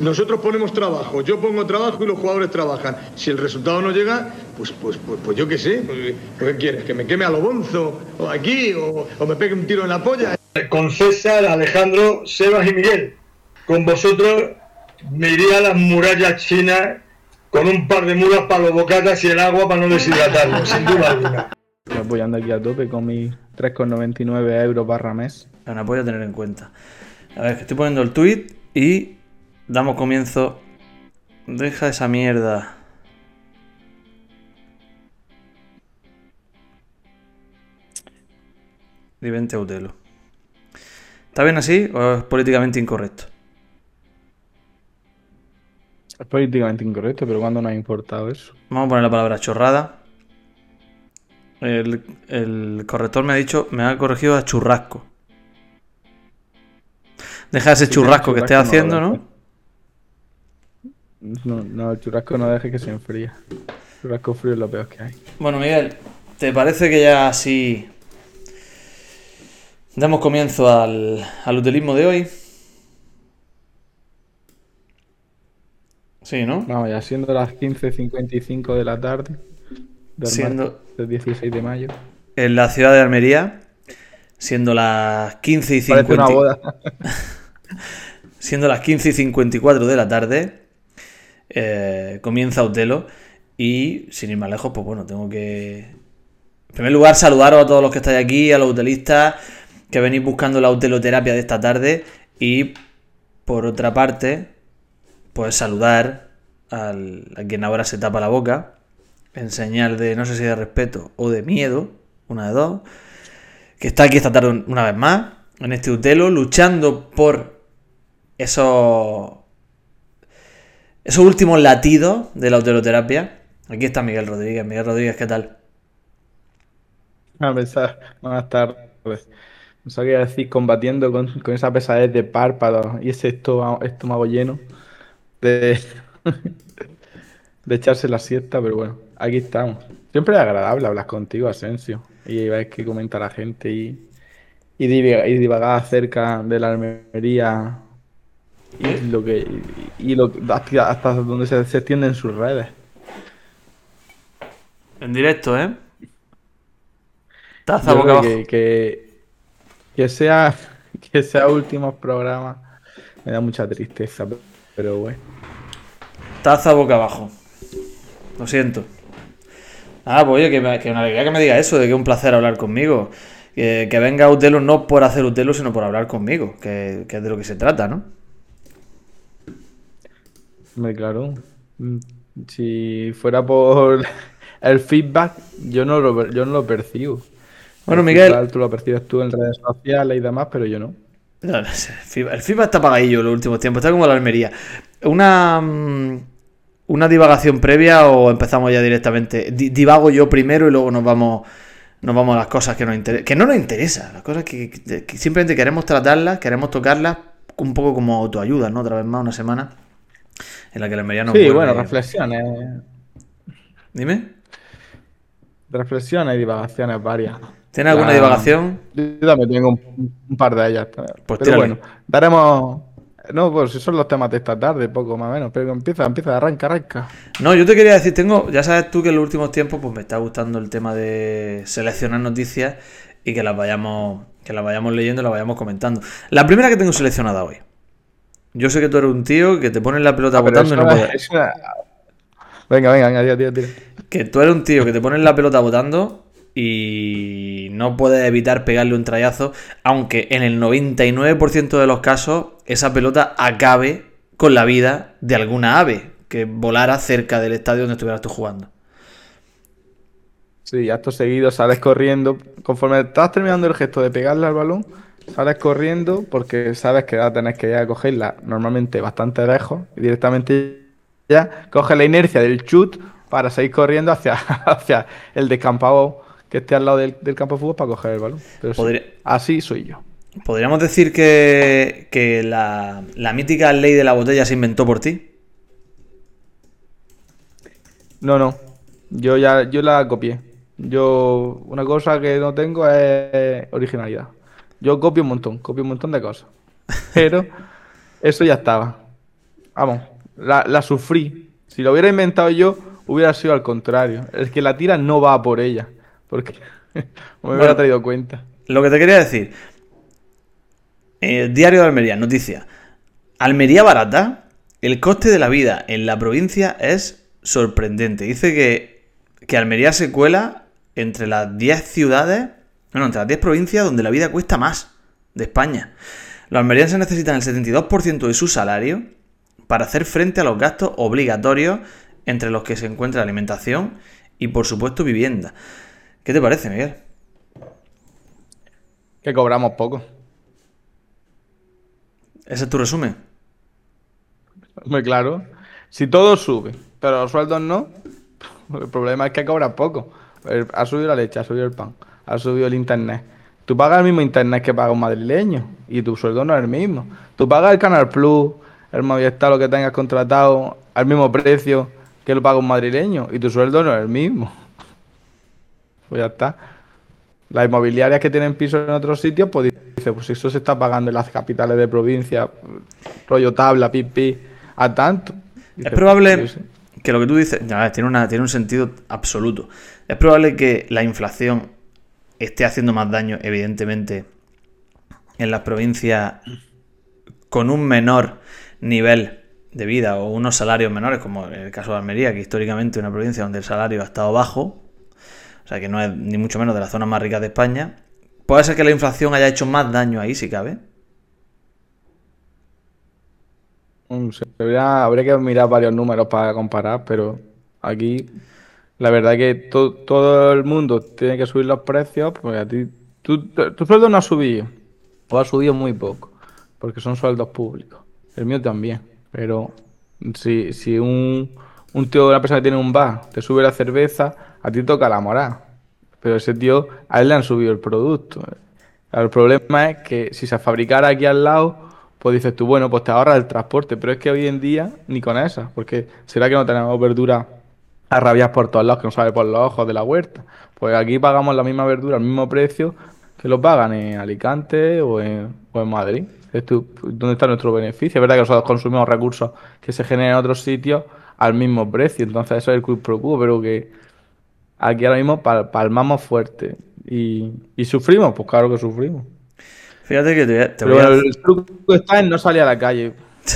Nosotros ponemos trabajo, yo pongo trabajo y los jugadores trabajan. Si el resultado no llega, pues, pues, pues, pues yo qué sé. Pues, ¿Qué quieres? ¿Que me queme a lo bonzo? ¿O aquí? O, ¿O me pegue un tiro en la polla? Con César, Alejandro, Sebas y Miguel. Con vosotros me iría a las murallas chinas con un par de mulas para los bocatas y el agua para no deshidratarlo, sin duda alguna. Estoy apoyando aquí a tope con mis 3,99 euros barra mes. Es un apoyo a tener en cuenta. A ver, que estoy poniendo el tweet y damos comienzo. Deja esa mierda. Divente Utelo. ¿Está bien así o es políticamente incorrecto? Es políticamente incorrecto, pero ¿cuándo nos ha importado eso? Vamos a poner la palabra chorrada. El, el corrector me ha dicho, me ha corregido a churrasco. Deja ese Sí, churrasco que estés no haciendo, ¿no? No, no, el churrasco no deje que se enfríe. El churrasco frío es lo peor que hay. Bueno, Miguel, ¿te parece que ya así damos comienzo al, al utilismo de hoy? Sí, ¿no? Vamos, ya siendo las 15.55 de la tarde. Del Siendo- del 16 de mayo. En la ciudad de Almería, siendo las 15 y Parece una 50 boda. siendo las 15 y 54 de la tarde, eh, comienza Utelo y sin ir más lejos, pues bueno, tengo que... En primer lugar, saludaros a todos los que estáis aquí, a los utelistas que venís buscando la uteloterapia de esta tarde y por otra parte, pues saludar al, a quien ahora se tapa la boca en señal de, no sé si de respeto o de miedo, una de dos, que está aquí esta tarde una vez más, en este Utelo, luchando por esos, esos últimos latidos de la uteloterapia. Aquí está Miguel Rodríguez. Miguel Rodríguez, ¿qué tal? A pensar, buenas tardes. No qué decir, combatiendo con, con esa pesadez de párpados y ese estómago, estómago lleno de, de echarse la siesta, pero bueno, aquí estamos. Siempre es agradable hablar contigo, Asensio, y ver qué comenta la gente y, y, divagar, y divagar acerca de la Almería y lo que y, y lo hasta, hasta donde se, se extienden sus redes. En directo, ¿eh? Taza Yo boca abajo. que, que, que sea que sea últimos programas me da mucha tristeza, pero bueno. Taza boca abajo. Lo siento. Ah, pues oye, que, me- que una alegría que me diga eso, de que es un placer hablar conmigo. Que, que venga Utelo no por hacer Utelo, sino por hablar conmigo, que, que es de lo que se trata, ¿no? Hombre, claro. Mm, Si fuera por el feedback, yo no lo, yo no lo percibo. Bueno, El Miguel. feedback Tú lo percibes tú en redes sociales y demás, pero yo no. No, no sé, el FIBA está apagadillo en los últimos tiempos, está como la Almería. Una, mm, una divagación previa o empezamos ya directamente. Di- divago yo primero y luego nos vamos, nos vamos a las cosas que nos interesan. Que no nos interesan, las cosas que, que- que simplemente queremos tratarlas, queremos tocarlas un poco como autoayuda, ¿no? Otra vez más, una semana en la que la Almería nos Sí, bueno, reflexiones. Dime, Reflexiones y divagaciones varias. ¿tienes alguna divagación? Yo también tengo un, un par de ellas. Pues pero bueno, daremos. No, pues si son los temas de esta tarde, poco más o menos. Pero empieza, empieza, arranca, arranca. No, yo te quería decir, tengo, ya sabes tú que en los últimos tiempos pues me está gustando el tema de seleccionar noticias y que las vayamos, que las vayamos leyendo y las vayamos comentando. La primera que tengo seleccionada hoy. Yo sé que tú eres un tío que te pones la pelota Ah, botando y no puedes. Venga, venga, venga, tira, tira, tira. Que tú eres un tío que te pones la pelota botando y no puedes evitar pegarle un trayazo, aunque en el 99% de los casos esa pelota acabe con la vida de alguna ave que volara cerca del estadio donde estuvieras tú jugando. Sí, acto seguido sales corriendo. Conforme estás terminando el gesto de pegarle al balón, sales corriendo porque sabes que vas a tener que ir a cogerla normalmente bastante lejos y directamente ya coges la inercia del chut para seguir corriendo hacia, hacia el descampado que esté al lado del, del campo de fútbol para coger el balón. Pero sí, así soy yo. Podríamos decir que, que la, la mítica ley de la botella se inventó por ti. No, no. Yo ya yo la copié. Yo una cosa que no tengo es originalidad. Yo copio un montón, copio un montón de cosas. Pero eso ya estaba. vamos, la, la sufrí. Si lo hubiera inventado yo, hubiera sido al contrario. El que la tira no va por ella. Porque me Bueno. hubiera traído cuenta. Lo que te quería decir. Eh, Diario de Almería, noticia. Almería barata. El coste de la vida en la provincia es sorprendente. Dice que, que Almería se cuela entre las 10 ciudades, no, entre las 10 provincias donde la vida cuesta más de España. Los almerienses necesitan el 72% de su salario para hacer frente a los gastos obligatorios entre los que se encuentra alimentación y, por supuesto, vivienda. ¿Qué te parece, Miguel? Que cobramos poco. ¿Ese es tu resumen? Muy claro. Si todo sube, pero los sueldos no, el problema es que cobras poco. Ha subido la leche, ha subido el pan, ha subido el internet. Tú pagas el mismo internet que paga un madrileño y tu sueldo no es el mismo. Tú pagas el Canal Plus, el Movistar, lo que tengas contratado, al mismo precio que lo paga un madrileño y tu sueldo no es el mismo. Pues ya está. Las inmobiliarias que tienen pisos en otros sitios, pues dice, pues eso se está pagando en las capitales de provincia, rollo tabla, pipi, a tanto. Dice, Es probable pues, que lo que tú dices ya ves, tiene, una, tiene un sentido absoluto. Es probable que la inflación esté haciendo más daño, evidentemente, en las provincias con un menor nivel de vida o unos salarios menores, como en el caso de Almería, que históricamente es una provincia donde el salario ha estado bajo, o sea que no es ni mucho menos de las zonas más ricas de España. Puede ser que la inflación haya hecho más daño ahí, si cabe. Debería- habría que mirar varios números para comparar, pero aquí la verdad que to- todo el mundo tiene que subir los precios, pues a ti, tu, tu sueldo no ha subido, o ha subido muy poco, porque son sueldos públicos. El mío también, pero si, si un, un tío, una persona que tiene un bar, te sube la cerveza, a ti toca la moral, pero ese tío, a él le han subido el producto. El problema es que si se fabricara aquí al lado, pues dices tú, bueno, pues te ahorras el transporte, pero es que hoy en día ni con esa, porque será que no tenemos verdura a rabiar por todos lados, que no sabe por los ojos de la huerta. Pues aquí pagamos la misma verdura al mismo precio que lo pagan en Alicante o en, o en Madrid. ¿Dónde está nuestro beneficio? Es verdad que nosotros consumimos recursos que se generan en otros sitios al mismo precio, entonces eso es el quid pro quo, pero que aquí ahora mismo pal- palmamos fuerte y, y sufrimos, pues claro que sufrimos. Fíjate que te te Pero voy a- el truco está en no salir a la calle.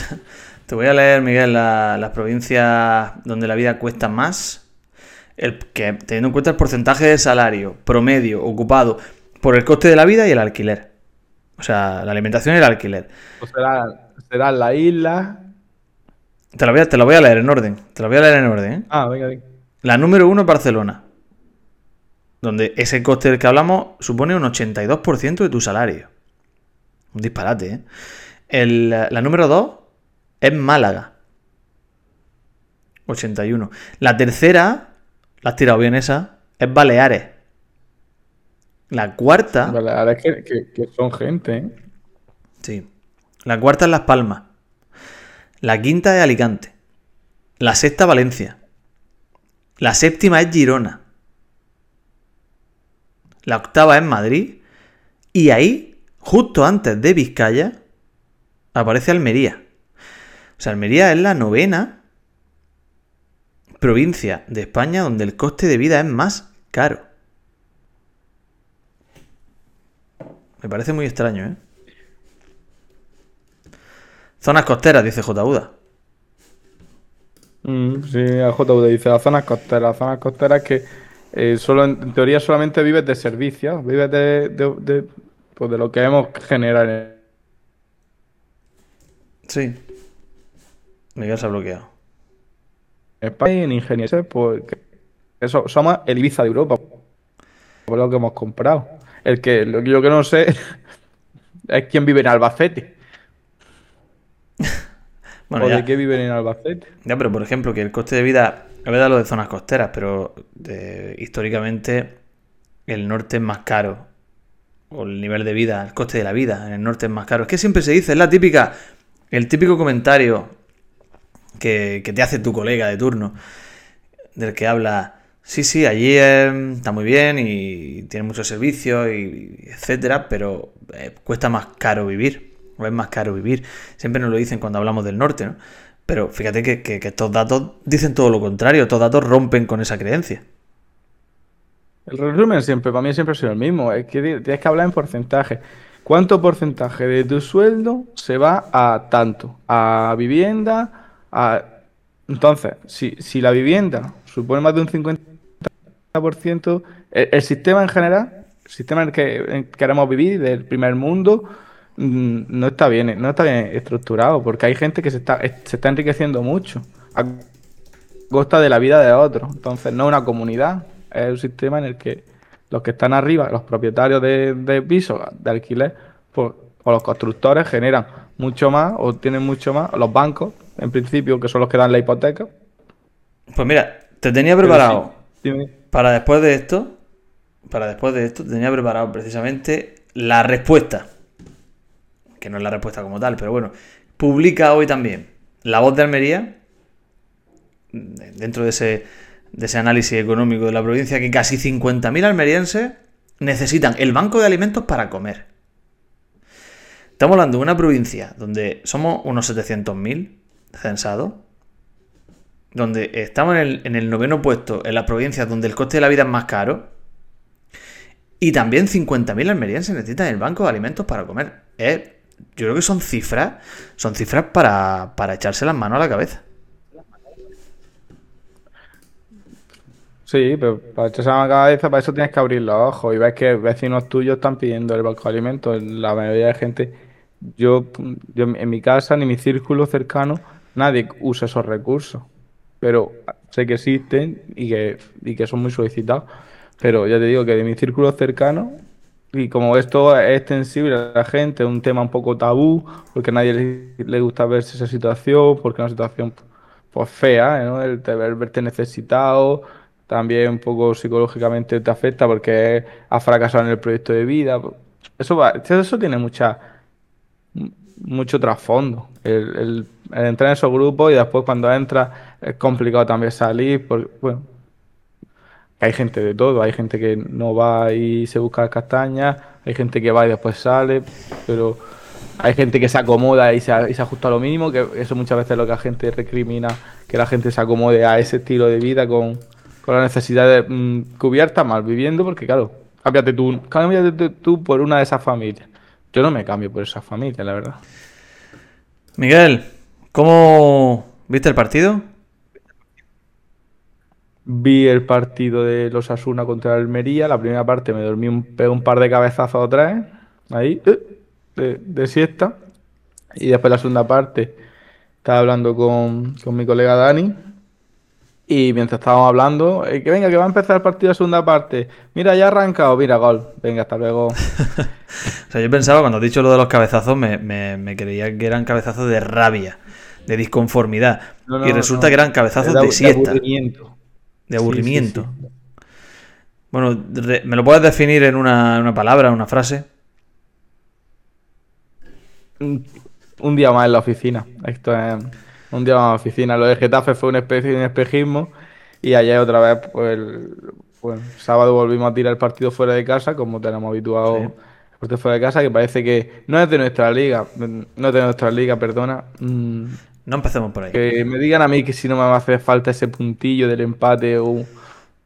Te voy a leer, Miguel, la- las provincias donde la vida cuesta más. El, que, teniendo en cuenta el porcentaje de salario promedio ocupado por el coste de la vida y el alquiler. O sea, la alimentación y el alquiler. Pues será, será la isla. Te lo, voy a, te lo voy a leer en orden. Te lo voy a leer en orden. ¿eh? Ah, venga, venga. La número uno es Barcelona. Donde ese coste del que hablamos supone un 82% de tu salario. Un disparate, ¿eh? El- la número 2 es Málaga. 81. La tercera, la has tirado bien esa, es Baleares. La cuarta, Vale, ahora es que, que- que son gente, ¿eh? sí. La cuarta es Las Palmas. La quinta es Alicante. La sexta, Valencia. La séptima es Girona. La octava es Madrid. Y ahí, justo antes de Vizcaya, aparece Almería. O sea, Almería es la novena provincia de España donde el coste de vida es más caro. Me parece muy extraño, ¿eh? Zonas costeras, dice J. Uda. Mm, sí, JV dice las zonas costeras. Las zonas costeras que eh, solo en, teoría solamente vives de servicios, vives de, de, de- pues de lo que hemos generado en Sí. Miguel se ha bloqueado. España en ingeniería, pues que eso, somos el Ibiza de Europa, por lo que hemos comprado. El que lo, que yo que no sé es quién vive en Albacete Bueno, o ya, de qué viven en Albacete. ya, pero por ejemplo, que el coste de vida, es verdad lo de zonas costeras, pero de- históricamente el norte es más caro. O el nivel de vida, el coste de la vida en el norte es más caro. Es que siempre se dice, es la típica, el típico comentario que, te hace tu colega de turno, del que habla, sí, sí, allí eh, está muy bien y tiene muchos servicios y etcétera, pero eh, cuesta más caro vivir, o es más caro vivir. Siempre nos lo dicen cuando hablamos del norte, ¿no? Pero fíjate que, que- que estos datos dicen todo lo contrario, estos datos rompen con esa creencia. El resumen siempre, para mí siempre ha sido el mismo. Es que ti- tienes que hablar en porcentaje. ¿Cuánto porcentaje de tu sueldo se va a tanto? A vivienda, a... Entonces, si, si la vivienda supone más de un 50%, el, el sistema en general, el sistema en el que en queremos vivir, del primer mundo, mm, no está bien, no está bien estructurado, porque hay gente que se está, se está enriqueciendo mucho a costa de la vida de otros. Entonces, no es una comunidad, es un sistema en el que los que están arriba, los propietarios de, de pisos de alquiler, pues, o los constructores generan mucho más o tienen mucho más, los bancos, en principio, que son los que dan la hipoteca. Pues mira, te tenía preparado para después de esto, para después de esto, te tenía preparado precisamente la respuesta. Que no es la respuesta como tal, pero bueno. Publica hoy también La Voz de Almería, dentro de ese, de ese análisis económico de la provincia, que casi 50.000 almerienses necesitan el banco de alimentos para comer. Estamos hablando de una provincia donde somos unos 700.000 censados, donde estamos en el, en el noveno puesto en las provincias donde el coste de la vida es más caro, y también 50.000 almerienses necesitan el banco de alimentos para comer. Yo creo que son cifras, son cifras para, para echarse las manos a la cabeza. Sí, pero para echarse la cabeza, para eso tienes que abrir los ojos y ves que vecinos tuyos están pidiendo el banco de alimentos. La mayoría de gente, yo, yo en mi casa, ni mi círculo cercano, nadie usa esos recursos. Pero sé que existen y que, y que son muy solicitados. Pero ya te digo que de mi círculo cercano, y como esto es extensible a la gente, es un tema un poco tabú, porque a nadie le, gusta verse esa situación, porque es una situación pues fea, ¿no? El ver- verte necesitado, también un poco psicológicamente te afecta porque has fracasado en el proyecto de vida. Eso va, eso tiene mucha, mucho trasfondo. El, entrar en esos grupos y después cuando entras es complicado también salir, porque, bueno, hay gente de todo, hay gente que no va y se busca castañas, hay gente que va y después sale, pero hay gente que se acomoda y se, y se ajusta a lo mínimo, que eso muchas veces es lo que la gente recrimina, que la gente se acomode a ese estilo de vida con, con las necesidades mm, cubiertas, mal viviendo, porque claro, cámbiate tú, cámbiate tú por una de esas familias. Yo no me cambio por esa familia, la verdad. Miguel, ¿cómo viste el partido? Vi el partido de los Asuna contra el Almería. La primera parte me dormí un, un par de cabezazos o tres, ahí, eh, de, de siesta. Y después la segunda parte estaba hablando con, con mi colega Dani. Y mientras estábamos hablando, eh, que venga, que va a empezar el partido de segunda parte. Mira, ya ha arrancado, mira, gol. Venga, hasta luego. O sea, yo pensaba, cuando has dicho lo de los cabezazos, me, me- me creía que eran cabezazos de rabia, de disconformidad. No, no, y resulta no. que eran cabezazos De- de, de siesta, aburrimiento. de Sí, sí, aburrimiento. sí. Bueno, re- ¿me lo puedes definir en una, en una palabra, en una frase? Un, un día más en la oficina. Esto es un día más en la oficina. Lo de Getafe fue una especie de un espejismo. Y ayer otra vez, pues, el, bueno, sábado volvimos a tirar el partido fuera de casa, como tenemos habituado Sí. el partido fuera de casa, que parece que no es de nuestra liga, no es de nuestra liga, perdona. Mm, No empecemos por ahí. que me digan a mí que si no me va a hacer falta ese puntillo del empate o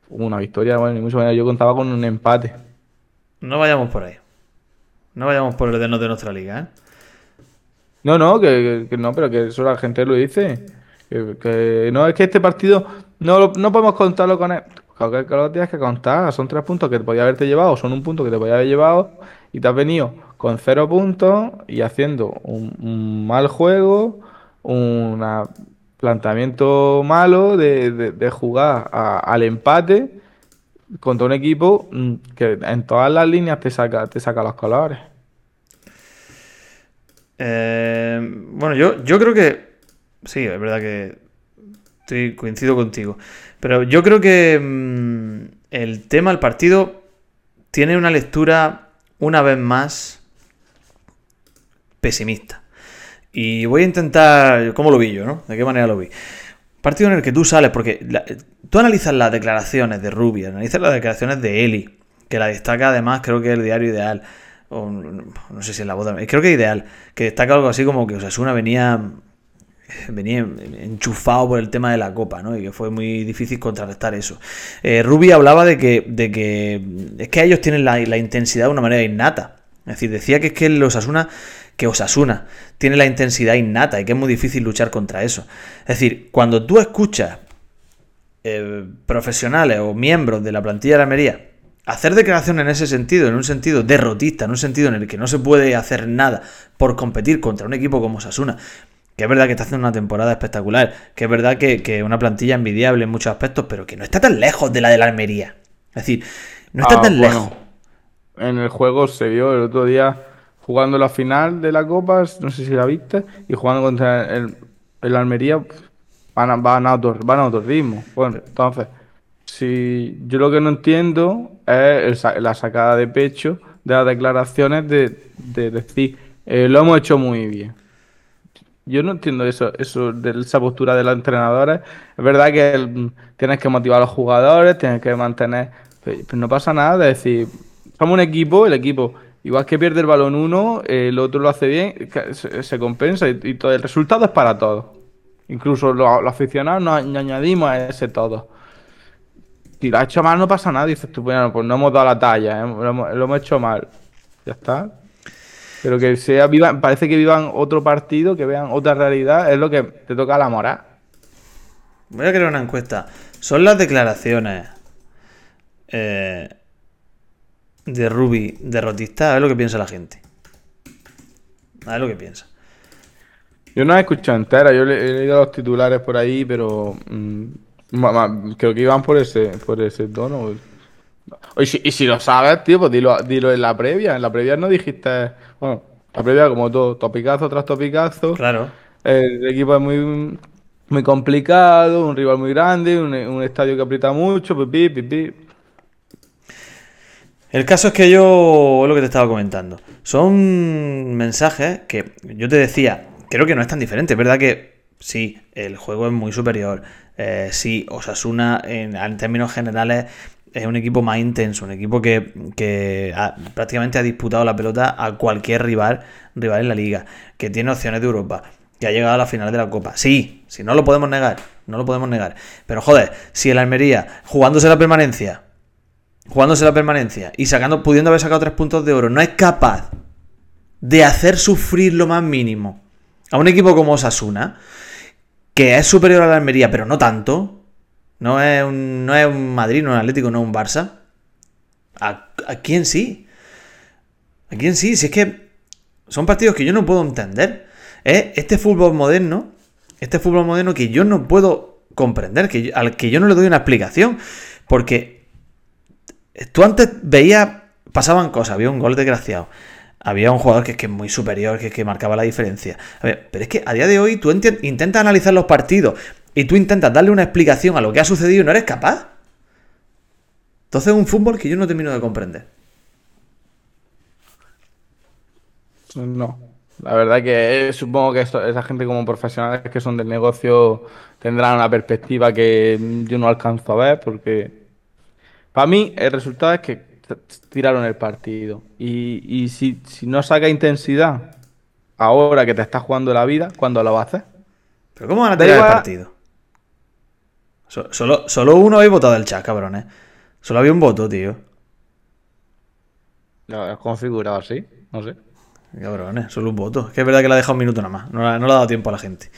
una victoria, bueno, ni mucho menos. Yo contaba con un empate. No vayamos por ahí. No vayamos por el de no de nuestra liga, ¿eh? No, no, que, que- no, pero que eso la gente lo dice. Que, no, es que este partido no, no podemos contarlo con él. Claro que, que lo tienes que contar. Son tres puntos que te podía haberte llevado, son un punto que te podía haber llevado y te has venido con cero puntos y haciendo un, mal juego, un planteamiento malo de, de- de jugar a- al empate contra un equipo mm, que en todas las líneas te saca, te saca los colores. Eh, bueno, yo, yo creo que. Sí, es verdad que. Estoy, coincido contigo. Pero yo creo que mm, el tema, el partido, tiene una lectura, una vez más, pesimista. Y voy a intentar. ¿Cómo lo vi yo, no? ¿De qué manera lo vi? Partido en el que tú sales, porque la- tú analizas las declaraciones de Rubio, analizas las declaraciones de Eli, que la destaca además, creo que el diario ideal. O, no sé si es la de- creo que ideal, que destaca algo así como que Osasuna venía venía enchufado por el tema de la copa, ¿no? Y que fue muy difícil contrarrestar eso. Eh, hablaba de que, de que es que ellos tienen la, intensidad de una manera innata. Es decir, decía que es que los Osasuna, que Osasuna tiene la intensidad innata y que es muy difícil luchar contra eso. Es decir, cuando tú escuchas eh, profesionales o miembros de la plantilla de la Almería hacer declaraciones en ese sentido, en un sentido derrotista, en un sentido en el que no se puede hacer nada por competir contra un equipo como Osasuna, que es verdad que está haciendo una temporada espectacular, que es verdad que, una plantilla envidiable en muchos aspectos, pero que no está tan lejos de la de la Almería. Es decir, no está ah, tan lejos. En el juego se vio el otro día jugando la final de la Copa, no sé si la viste, y jugando contra el, Almería, van a, van, a otro, van a otro ritmo. Bueno, entonces, si yo lo que no entiendo es la sacada de pecho de las declaraciones de, decir, eh, lo hemos hecho muy bien. Yo no entiendo eso, eso de esa postura de los entrenadores. Es verdad que tienes que motivar a los jugadores, tienes que mantener. Pero, no pasa nada de decir, somos un equipo, el equipo, igual que pierde el balón uno, el otro lo hace bien, se, compensa y, todo el resultado es para todos. Incluso los, aficionados nos, añadimos a ese todo. Si lo has hecho mal, no pasa nada. Dices tú, bueno, pues no hemos dado la talla, ¿eh? lo, hemos, hecho mal. Ya está. Pero que sea viva, parece que vivan otro partido, que vean otra realidad, es lo que te toca la moral. Voy a crear una encuesta. Son las declaraciones eh, de Ruby derrotista. A ver lo que piensa la gente. A ver lo que piensa. Yo no he escuchado entera, yo he leído los titulares por ahí, pero creo que iban por ese, por ese tono. Y si, y si lo sabes, tío, pues dilo, dilo en la previa. En la previa no dijiste bueno, la previa como todo, topicazo tras topicazo. Claro. El equipo es muy, muy complicado, un rival muy grande, un, estadio que aprieta mucho, pipí, pipí. El caso es que yo, es lo que te estaba comentando, son mensajes que yo te decía, creo que no es tan diferente, es verdad que sí, el juego es muy superior, eh, sí, Osasuna en, términos generales es un equipo más intenso, un equipo que, prácticamente ha disputado la pelota a cualquier rival, rival en la liga, que tiene opciones de Europa, que ha llegado a la final de la Copa. Sí, si no lo podemos negar, no lo podemos negar. Pero joder, si el Almería, jugándose la permanencia, jugándose la permanencia y sacando, pudiendo haber sacado tres puntos de oro, no es capaz de hacer sufrir lo más mínimo a un equipo como Osasuna, que es superior a la Almería, pero no tanto, no es un, no es un Madrid, no es un Atlético, no es un Barça. ¿A, quién sí? ¿A quién sí? Si es que son partidos que yo no puedo entender. Es este fútbol moderno, este fútbol moderno que yo no puedo comprender, que al que yo no le doy una explicación. Porque tú antes veías, pasaban cosas, había un gol desgraciado. Había un jugador que es, que muy superior, que, que marcaba la diferencia. A ver, pero es que a día de hoy tú intentas analizar los partidos y tú intentas darle una explicación a lo que ha sucedido y no eres capaz. Entonces es un fútbol que yo no termino de comprender. No. La verdad que supongo que esa gente como profesionales que son del negocio tendrán una perspectiva que yo no alcanzo a ver porque para mí el resultado es que tiraron el partido. Y, si, no saca intensidad ahora que te estás jugando la vida, ¿cuándo lo vas a hacer? ¿Pero cómo van a tirar el partido? Solo, solo uno habéis votado del chat, cabrones. Solo había un voto, tío. Lo has configurado así, no sé. Cabrones, solo un voto. Es que es verdad que le ha dejado un minuto nada más. No, le ha dado tiempo a la gente.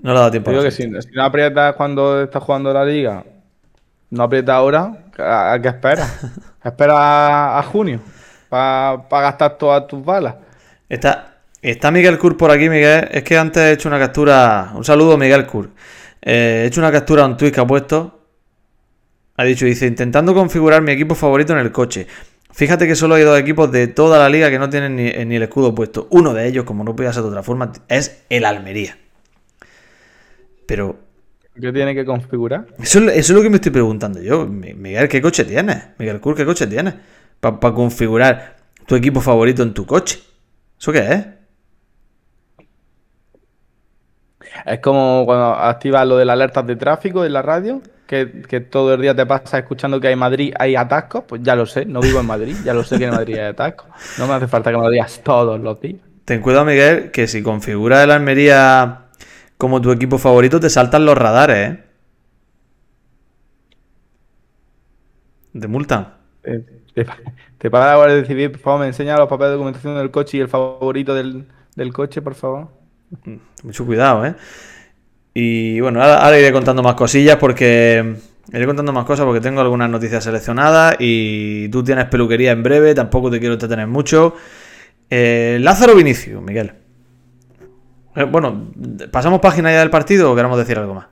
No le ha dado tiempo a la que Si, no aprietas cuando estás jugando la liga, no aprietas ahora, ¿a, qué esperas? espera a junio para gastar todas tus balas. Está, está Miguel Kur por aquí, Miguel. Es que antes he hecho una captura. Un saludo, Miguel Kur. Eh, he hecho una captura a un tweet que ha puesto. Ha dicho, dice, intentando configurar mi equipo favorito en el coche. Fíjate que solo hay dos equipos de toda la liga que no tienen ni, el escudo puesto. Uno de ellos, como no podía ser de otra forma, es el Almería. Pero... ¿Qué tiene que configurar? Eso, es lo que me estoy preguntando yo. Miguel, ¿qué coche tienes? Miguel Kur, ¿qué coche tienes? Para configurar tu equipo favorito en tu coche. ¿Eso qué es? Es como cuando activas lo de las alertas de tráfico en la radio, que, todo el día te pasa escuchando que hay Madrid, hay atascos, pues ya lo sé, no vivo en Madrid, ya lo sé que en Madrid hay atascos. No me hace falta que me lo digas todos los días. Ten cuidado, Miguel, que si configura el Almería como tu equipo favorito, te saltan los radares, ¿eh? De multa. Eh, Te, te paga la Guardia Civil, por favor, me enseña los papeles de documentación del coche y el favorito del, del coche, por favor. Mucho cuidado, ¿eh? Y bueno, ahora, ahora iré contando más cosillas porque. Iré contando más cosas porque tengo algunas noticias seleccionadas y tú tienes peluquería en breve, tampoco te quiero entretener mucho. Eh, Lázaro Vinicio, Miguel. Eh, bueno, ¿pasamos página ya del partido o queremos decir algo más?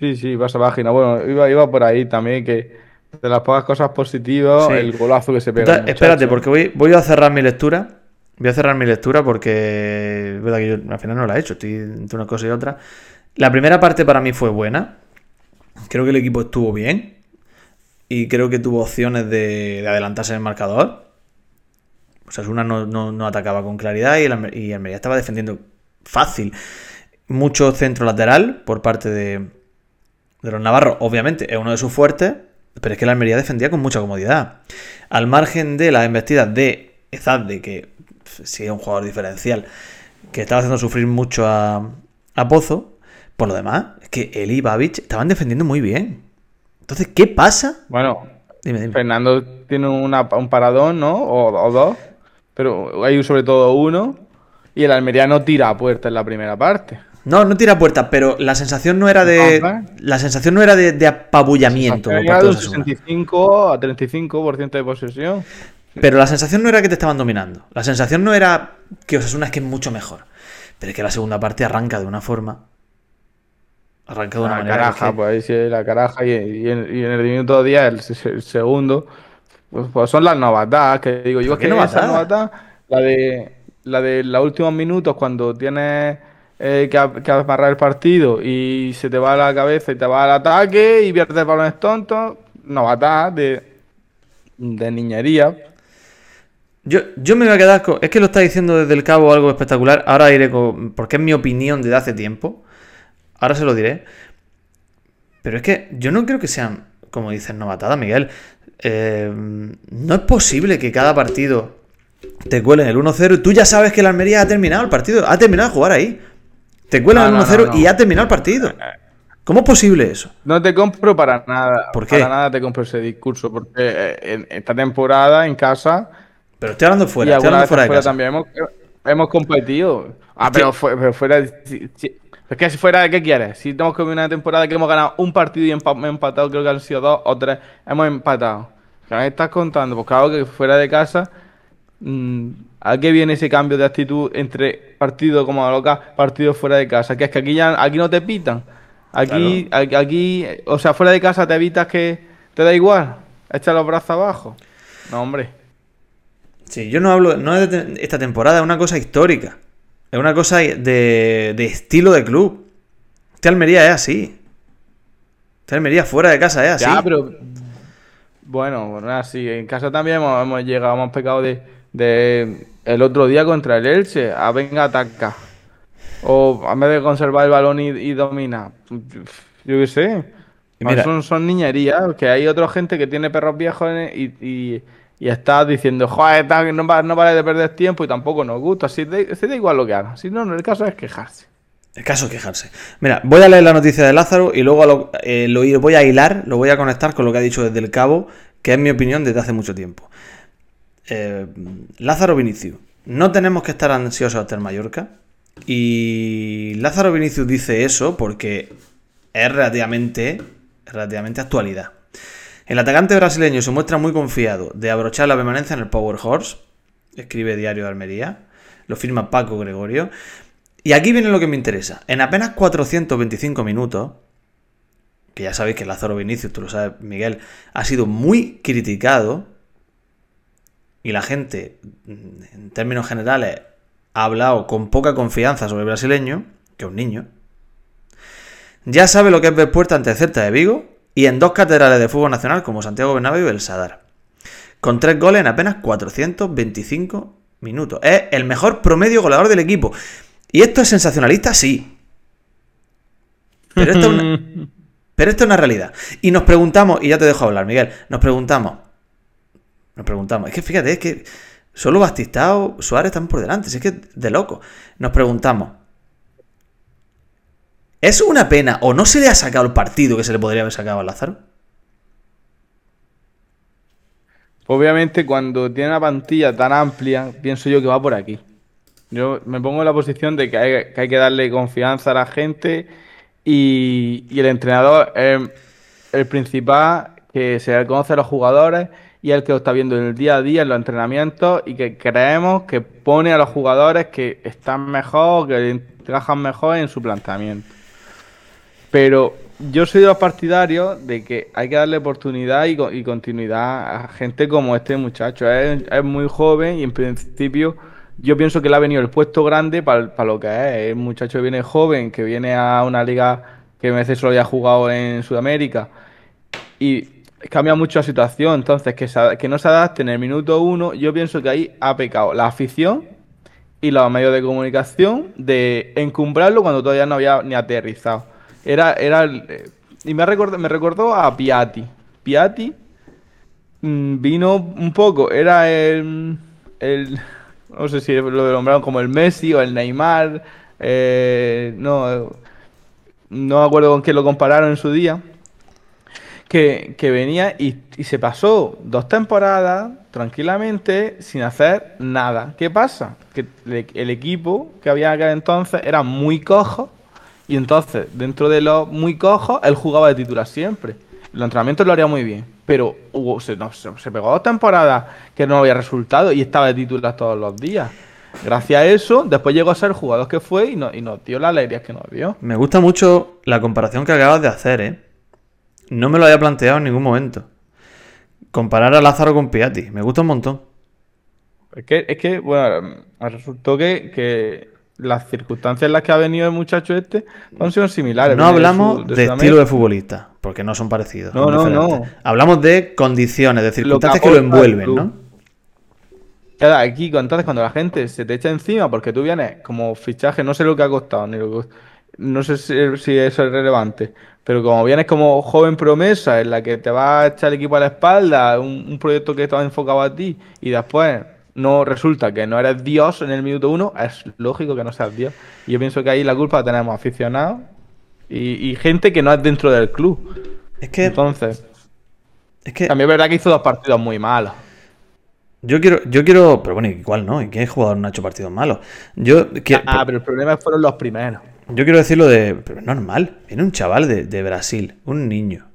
Sí, sí, pasa página. Bueno, iba, iba por ahí también que de las pocas cosas positivas, Sí. el golazo que se pega. Entonces, espérate, porque voy, voy a cerrar mi lectura. Voy a cerrar mi lectura porque es verdad que yo al final no la he hecho, estoy entre una cosa y otra. La primera parte para mí fue buena. Creo que el equipo estuvo bien. Y creo que tuvo opciones de, de adelantarse en el marcador. O sea, una no, no- no atacaba con claridad y el, y Almería estaba defendiendo fácil. Mucho centro lateral por parte de, de los navarros, obviamente, es uno de sus fuertes, pero es que la Almería defendía con mucha comodidad. Al margen de las embestidas de Ezadde, que sí es un jugador diferencial, que estaba haciendo sufrir mucho a, a Pozo, por lo demás, es que él y Babic estaban defendiendo muy bien. Entonces, ¿qué pasa? Bueno, Dime, dime. Fernando tiene una- un paradón, ¿no? O, o dos. Pero hay sobre todo uno. Y el Almería no tira a puerta en la primera parte. No, no tira puerta, pero la sensación no era de. Ajá. La sensación no era de, de apabullamiento por parte de de un Osasuna. 65 a 35% de posesión. Pero la sensación no era que te estaban dominando. La sensación no era que Osasuna es que es mucho mejor. Pero es que la segunda parte arranca de una forma. Arranca de una La manera. caraja, que- pues ahí sí, la caraja. Y, y en, y en el minuto 10, el, el segundo. Pues, pues son las novatadas que digo yo. ¿Por Es que novatadas? esa novatada, la de, la de los últimos minutos, cuando tienes eh, que, que amarrar el partido y se te va a la cabeza y te va al ataque y pierdes balones tontos. Novatadas de, de niñería. Yo, yo me voy a quedar con. Es que lo está diciendo desde el cabo algo espectacular. Ahora iré con. Porque es mi opinión desde hace tiempo. Ahora se lo diré. Pero es que yo no creo que sean, como dices, novatadas, Miguel. Eh, no es posible que cada partido te cuelen el 1-0 y tú ya sabes que la Almería ha terminado el partido. Ha terminado de jugar ahí. Te cuelan No, el no, 1-0 no, no. y ha terminado el partido. ¿Cómo es posible eso? No te compro para nada. ¿Por qué? Para nada te compro ese discurso. Porque eh, en esta temporada en casa Pero estoy hablando fuera, estoy hablando fuera de fuera casa. también hemos, hemos competido. Ah, pero, fue- pero fuera. si- si- es que si fuera de qué quieres. Si tenemos que ver una temporada que hemos ganado un partido y hemos empatado, creo que han sido dos o tres. Hemos empatado. ¿Qué me estás contando? Pues claro que fuera de casa. mm, ¿A qué viene ese cambio de actitud entre partido como local, partido fuera de casa? Que es que aquí ya aquí no te pitan. Aquí, aquí, aquí, o sea, fuera de casa te evitas que te da igual. Echa los brazos abajo. No, hombre. Sí, yo no hablo, no es de esta temporada, es una cosa histórica. Es una cosa de, de estilo de club. Este Almería es así. Este Almería fuera de casa es así. Ya, pero. Bueno, bueno, así. En casa también hemos, hemos llegado, hemos pecado de, de. El otro día contra el Elche. A venga, ataca. O en vez de conservar el balón y, y dominar. Yo qué sé. Mira- son, son niñerías. Que hay otra gente que tiene perros viejos y, y está diciendo, joder, no, va- no vale de perder tiempo y tampoco nos gusta. Si si da igual lo que haga. Si no, el caso es quejarse. El caso es quejarse. Mira, voy a leer la noticia de Lázaro y luego lo, eh, voy a hilar, lo voy a conectar con lo que ha dicho desde el cabo, que es mi opinión desde hace mucho tiempo. Eh, Lázaro Vinicius. No tenemos que estar ansiosos hasta el Mallorca. Y Lázaro Vinicius dice eso porque es relativamente, relativamente actualidad. El atacante brasileño se muestra muy confiado de abrochar la permanencia en el Power Horse. Escribe Diario de Almería. Lo firma Paco Gregorio. Y aquí viene lo que me interesa. En apenas 425 minutos, que ya sabéis que Lázaro Vinicius, tú lo sabes, Miguel, ha sido muy criticado. Y la gente, en términos generales, ha hablado con poca confianza sobre el brasileño, que es un niño. Ya sabe lo que es ver puerta ante el Celta de Vigo y en dos catedrales de fútbol nacional como Santiago Bernabéu y el Sadar. Con tres goles en apenas 425 minutos. Es el mejor promedio goleador del equipo. ¿Y esto es sensacionalista? Sí. Pero esto es una, pero esto es una realidad. Y nos preguntamos, y ya te dejo hablar, Miguel, nos preguntamos, nos preguntamos, es que fíjate, es que solo Bastistao, Suárez están por delante, es que de loco. Nos preguntamos, ¿Es una pena o no se le ha sacado el partido que se le podría haber sacado a Lázaro? Obviamente, cuando tiene una plantilla tan amplia, pienso yo que va por aquí. Yo me pongo en la posición de que hay que, darle confianza a la gente y, el entrenador es el principal que se conoce a los jugadores y el que lo está viendo en el día a día en los entrenamientos y que creemos que pone a los jugadores que están mejor, que trabajan mejor en su planteamiento. Pero yo soy partidarios de que hay que darle oportunidad y, continuidad a gente como este muchacho. Es, muy joven y en principio yo pienso que le ha venido el puesto grande para lo que es. Un muchacho viene joven, que viene a una liga que a veces solo había jugado en Sudamérica y cambia mucho la situación. Entonces, que, que no se adapte en el minuto uno, yo pienso que ahí ha pecado la afición y los medios de comunicación de encumbrarlo cuando todavía no había ni aterrizado. Era, era, y me recordó, me recordó a Piatti. Piatti mm, vino un poco, era el, el, no sé si lo nombraron como el Messi o el Neymar, eh, no, no me acuerdo con qué lo compararon en su día, que, venía y, se pasó dos temporadas tranquilamente sin hacer nada. ¿Qué pasa? Que el equipo que había aquel entonces era muy cojo y entonces, dentro de los muy cojos, él jugaba de titular siempre. Los entrenamientos lo haría muy bien. Pero hubo, se, pegó dos temporadas que no había resultado y estaba de titular todos los días. Gracias a eso, después llegó a ser jugador que fue y, no, y nos dio la alegría que nos dio. Me gusta mucho la comparación que acabas de hacer, ¿eh? No me lo había planteado en ningún momento. Comparar a Lázaro con Piatti. Me gusta un montón. Es que, es que bueno, resultó que, que las circunstancias en las que ha venido el muchacho este han sido similares. No hablamos de, estilo de futbolista, porque no son parecidos. No, no, no. Hablamos de condiciones, de circunstancias que, lo envuelven, ¿no? Claro, aquí, entonces, cuando la gente se te echa encima porque tú vienes como fichaje, no sé lo que ha costado, ni no sé si, eso es relevante, pero como vienes como joven promesa en la que te va a echar el equipo a la espalda, un, un proyecto que estaba enfocado a ti, y después no resulta que no eres Dios en el minuto uno, es lógico que no seas Dios. Y yo pienso que ahí la culpa la tenemos aficionados y, gente que no es dentro del club. Es que. Entonces. Es que. También es verdad que hizo dos partidos muy malos. Yo quiero, yo quiero. Pero bueno, igual no. ¿Y qué jugador no ha hecho partidos malos? Yo. ah, pero el problema fueron los primeros. Yo quiero decirlo de. Pero normal. Viene un chaval de, Brasil, un niño,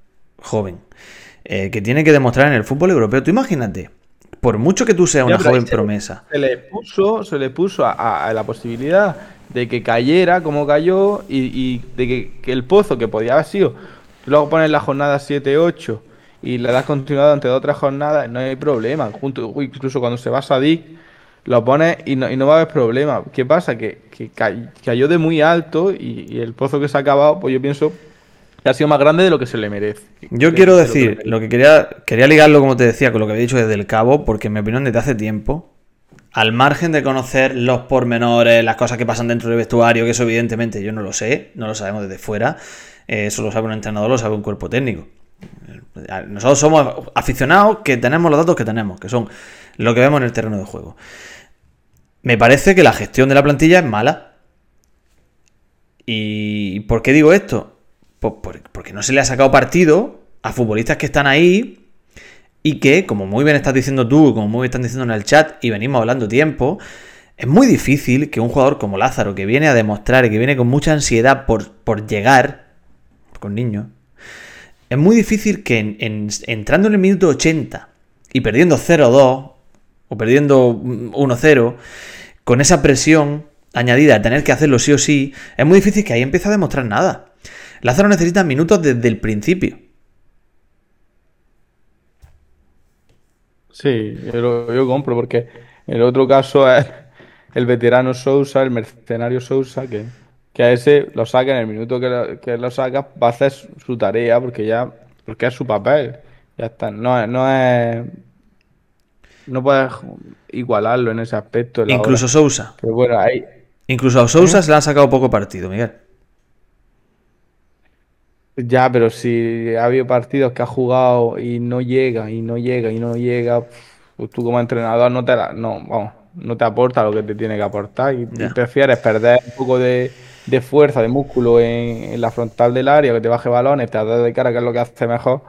joven, eh, que tiene que demostrar en el fútbol europeo. Tú imagínate por mucho que tú seas una joven promesa. Se le puso, se le puso a, la posibilidad de que cayera como cayó y, de que, el pozo que podía haber sido, luego pones la jornada 7-8 y le das continuado ante otras jornadas, no hay problema. Junto, incluso cuando se va a Sadik, lo pones y no, y no va a haber problema. ¿Qué pasa? Que, cayó de muy alto y, y el pozo que se ha acabado, pues yo pienso ha sido más grande de lo que se le merece. Yo quiero decir, lo que, quería, quería ligarlo, como te decía, con lo que había dicho desde el cabo, porque en mi opinión desde hace tiempo, al margen de conocer los pormenores, las cosas que pasan dentro del vestuario, que eso evidentemente yo no lo sé, no lo sabemos desde fuera, eh, eso lo sabe un entrenador, lo sabe un cuerpo técnico. Nosotros somos aficionados que tenemos los datos que tenemos, que son lo que vemos en el terreno de juego. Me parece que la gestión de la plantilla es mala. ¿Y por qué digo esto? Porque no se le ha sacado partido a futbolistas que están ahí y que, como muy bien estás diciendo tú, como muy bien están diciendo en el chat y venimos hablando tiempo, es muy difícil que un jugador como Lázaro, que viene a demostrar y que viene con mucha ansiedad por, por llegar, con niños, es muy difícil que entrando en el minuto 80 y perdiendo 0-2 o perdiendo 1-0, con esa presión añadida tener que hacerlo sí o sí, es muy difícil que ahí empiece a demostrar nada. Lázaro necesita minutos desde el principio. Sí, yo, compro porque el otro caso es el veterano Sousa, el mercenario Sousa, que, que a ese lo saca en el minuto que lo, que lo saca, va a hacer su tarea porque ya porque es su papel. Ya está. No, no es. No puedes igualarlo en ese aspecto. Incluso Sousa. Pero bueno, ahí. Incluso a Sousa ¿Eh? se le ha sacado poco partido, Miguel. Ya, pero si ha habido partidos que ha jugado y no llega, y no llega, y no llega, pues tú como entrenador no te no, no te aporta lo que te tiene que aportar y, prefieres perder un poco de, de fuerza, de músculo en, en la frontal del área, que te baje balones, te hace de cara, que es lo que hace mejor,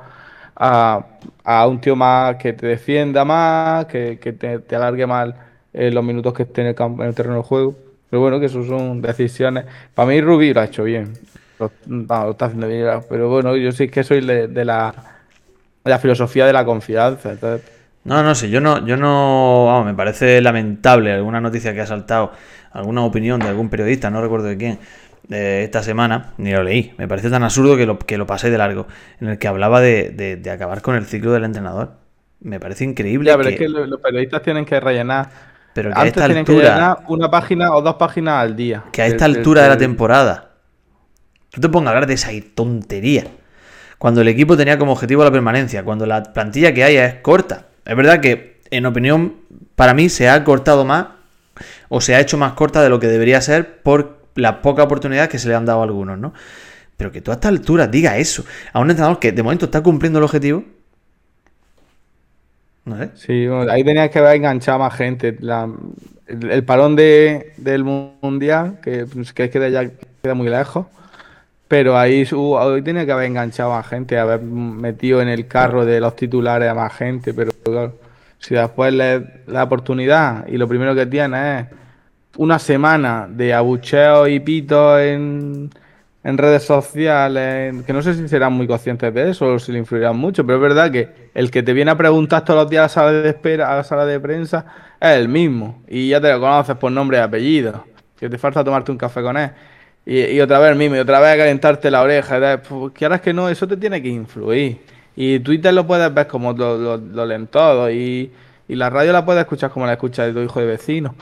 a, a un tío más que te defienda más, que, que te, te alargue más eh, los minutos que esté en el, campo, en el terreno de juego. Pero bueno, que eso son decisiones. Para mí Rubí lo ha hecho bien. Lo, no, lo está haciendo bien. Pero bueno, yo sí que soy de, de la, de la filosofía de la confianza. Entonces, No, no sé, yo no, yo no, vamos, me parece lamentable alguna noticia que ha saltado, alguna opinión de algún periodista, no recuerdo de quién, de esta semana, ni lo leí. Me parece tan absurdo que lo, que lo pasé de largo, en el que hablaba de, de- de acabar con el ciclo del entrenador. Me parece increíble ya, pero que, es que lo- los periodistas tienen que rellenar. pero que a esta tienen altura, una página o dos páginas al día. que a esta altura de la temporada, tú te pongas a hablar de esa tontería. Cuando el equipo tenía como objetivo la permanencia, cuando la plantilla que hay es corta. Es verdad que, en opinión, para mí se ha cortado más o se ha hecho más corta de lo que debería ser por la poca oportunidad que se le han dado a algunos, ¿no? Pero que tú a esta altura diga eso a un entrenador que de momento está cumpliendo el objetivo. No sé. Sí, ahí tenía que haber enganchado más gente. El, el parón de, del mundial, que, pues, que queda ya queda muy lejos, pero ahí, su- ahí tenía que haber enganchado más gente, haber metido en el carro de los titulares a más gente, pero claro, si después le la oportunidad y lo primero que tiene es una semana de abucheos y pitos en, en redes sociales, que no sé si serán muy conscientes de eso o si le influirán mucho, pero es verdad que el que te viene a preguntar todos los días a la sala de espera, a la sala de prensa, es el mismo. Y ya te lo conoces por nombre y apellido. Que te falta tomarte un café con él. Y, y otra vez mismo, y otra vez calentarte la oreja. Pues, quieras que no, eso te tiene que influir. Y Twitter lo puedes ver como lo, lo, lo. Y, y la radio la puedes escuchar como la escucha de tu hijo de vecino.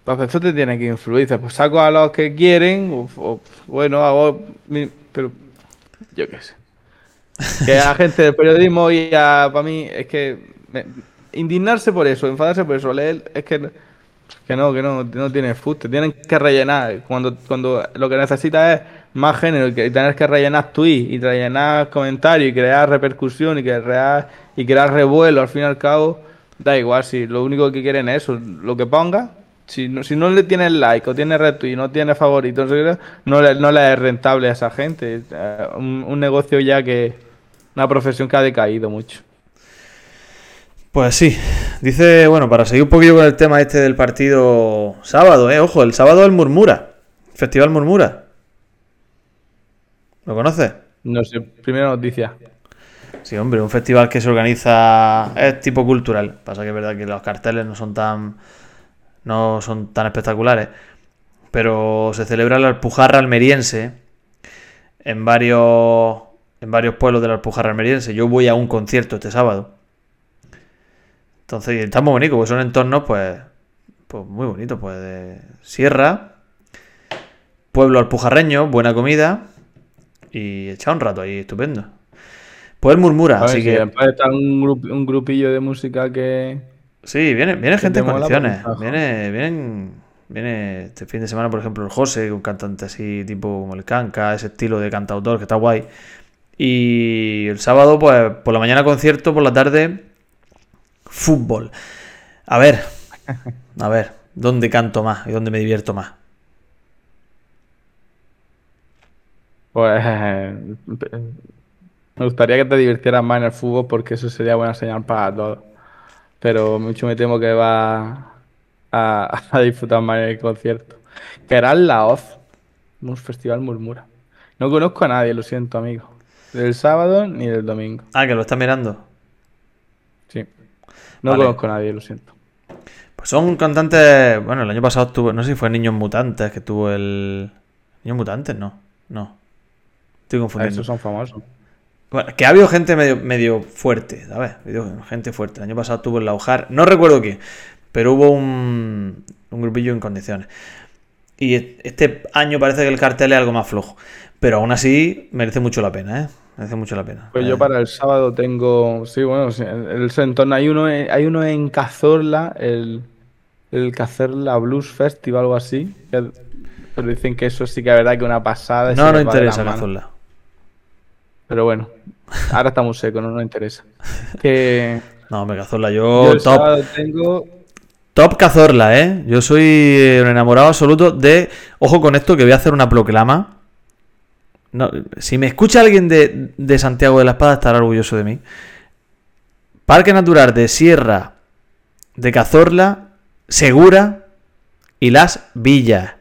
Entonces eso te tiene que influir. Pues saco a los que quieren, o, o, bueno, hago. mi- Pero yo qué sé. Que a gente del periodismo y a. Para mí, es que. me- indignarse por eso, enfadarse por eso, leer, es que. Que no, que no, no tiene fuste. Tienen que rellenar. Cuando, cuando lo que necesitas es más género y y tener que rellenar tweets y rellenar comentarios y crear repercusión y crear, y crear revuelo al fin y al cabo, da igual. Si lo único que quieren es eso, lo que ponga. Si no, si no le tienes like o tiene retweet, no tiene favorito, no le, no le es rentable a esa gente. Eh, Un, un negocio ya que. Una profesión que ha decaído mucho. Pues sí, dice, bueno, para seguir un poquillo con el tema este del partido sábado, eh, ojo, el sábado el Murmura, Festival Murmura. ¿Lo conoces? No sé, primera noticia. Sí, hombre, un festival que se organiza es tipo cultural. Pasa que es verdad que los carteles no son tan no son tan espectaculares, pero se celebra la Alpujarra almeriense en varios en varios pueblos de la Alpujarra almeriense. Yo voy a un concierto este sábado. Entonces, está muy bonito, porque son entornos pues pues muy bonitos, pues de sierra, pueblo alpujarreño, buena comida y echar un rato ahí estupendo. Pues murmura, ver, así si que después está un, grup- un grupillo de música que. Sí, viene, viene gente en condiciones. pues. Viene, vienen, viene este fin de semana, por ejemplo, el José, un cantante así tipo como el Canca, ese estilo de cantautor que está guay. Y el sábado, pues por la mañana concierto, por la tarde fútbol. A ver, a ver, ¿dónde canto más y dónde me divierto más? Pues. Me gustaría que te divirtieras más en el fútbol porque eso sería buena señal para todos. Pero mucho me temo que va a, a disfrutar más en el concierto. Que era la OZ, un festival murmura. No conozco a nadie, lo siento, amigo. Del sábado ni del domingo. Ah, que lo está mirando. No Vale. conozco a nadie, lo siento. Pues son cantantes. Bueno, el año pasado estuvo. No sé si fue Niños Mutantes que tuvo el. ¿Niños Mutantes? No. No. Estoy confundiendo. Esos son famosos. Bueno, que ha habido gente medio, medio fuerte, ¿sabes? Gente fuerte. El año pasado tuvo el Laujar, no recuerdo quién, pero hubo un, un grupillo en condiciones. Y este año parece que el cartel es algo más flojo. Pero aún así merece mucho la pena, ¿eh? Merece mucho la pena. Pues Eh, yo para el sábado tengo, sí, bueno, el, entorno hay uno, en- hay uno en Cazorla, el, el Cazorla Blues Festival o algo así, que- pero dicen que eso sí que es verdad que una pasada. No las interesa. Cazorla. Pero bueno, ahora estamos secos, no nos interesa. Que No, me Cazorla yo yo el top. sábado tengo Top Cazorla, ¿eh? Yo soy eh, un enamorado absoluto de... Ojo con esto que voy a hacer una proclama. Si me escucha alguien de, de Santiago de la Espada estará orgulloso de mí. Parque Natural de Sierra de Cazorla, Segura y Las Villas.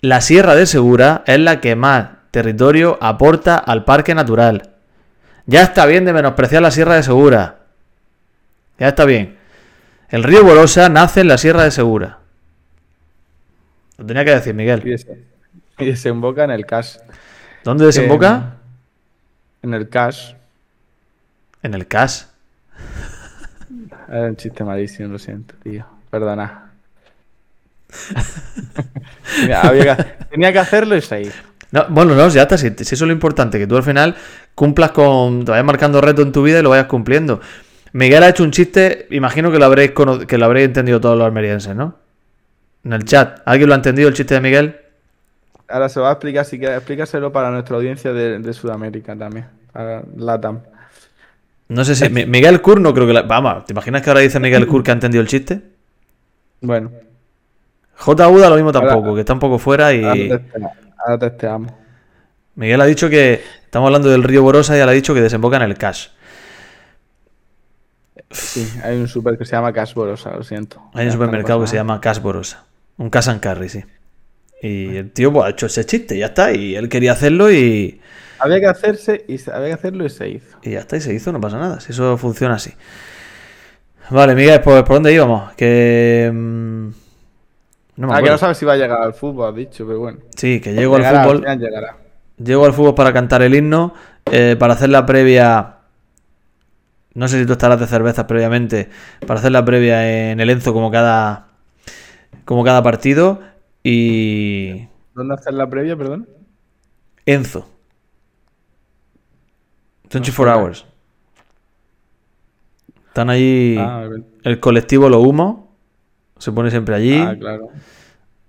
La Sierra de Segura es la que más territorio aporta al parque natural. Ya está bien de menospreciar la Sierra de Segura. Ya está bien. El río Bolosa nace en la Sierra de Segura. Lo tenía que decir, Miguel. y desemboca en el CAS. ¿Dónde desemboca? En el CAS. En el CAS. Era un chiste malísimo, lo siento, tío. Perdona. Mira, había que- tenía que hacerlo y seguir. No, bueno, no, ya está. Si, si eso es lo importante, que tú al final cumplas con. Te vayas marcando reto en tu vida y lo vayas cumpliendo. Miguel ha hecho un chiste, imagino que lo habréis, que lo habréis entendido todos los almerienses, ¿no? En el chat. ¿Alguien lo ha entendido el chiste de Miguel? Ahora se va a explicar, si quieres, explícaselo para nuestra audiencia de, de Sudamérica también. Para LATAM. No sé si. Mi- Miguel Kur no creo que. la- Vamos, ¿te imaginas que ahora dice Miguel Kur que ha entendido el chiste? Bueno, J. Uda lo mismo Ahora- tampoco, que está un poco fuera y. ahora testeamos. Miguel ha dicho que. Estamos hablando del río Borosa y él ha dicho que desemboca en el Cash. Sí, hay un super que se llama Cash Borosa, lo siento. Hay un supermercado que se llama Cash Borosa. Un Cash and Carry, sí. Y el tío pues, ha hecho ese chiste, ya está. Y él quería hacerlo y, Había que hacerse y se- había que hacerlo y se hizo. y ya está. Y se hizo, no pasa nada. Si eso funciona así. Vale, Miguel, pues ¿por dónde íbamos? Que. mm, No me Ah, que no sabes si va a llegar al fútbol, has dicho, pero bueno. Sí, que llego al Llegará, fútbol. al llegará. Llego al fútbol para cantar el himno, eh, para hacer la previa. No sé si tú estarás de cervezas previamente. Para hacer la previa en el Enzo como cada. Como cada partido. Y. ¿Dónde hacer la previa, perdón? Enzo. 24 hours. Están allí. Ah, el- colectivo Lo Humo. Se pone siempre allí. ah, claro.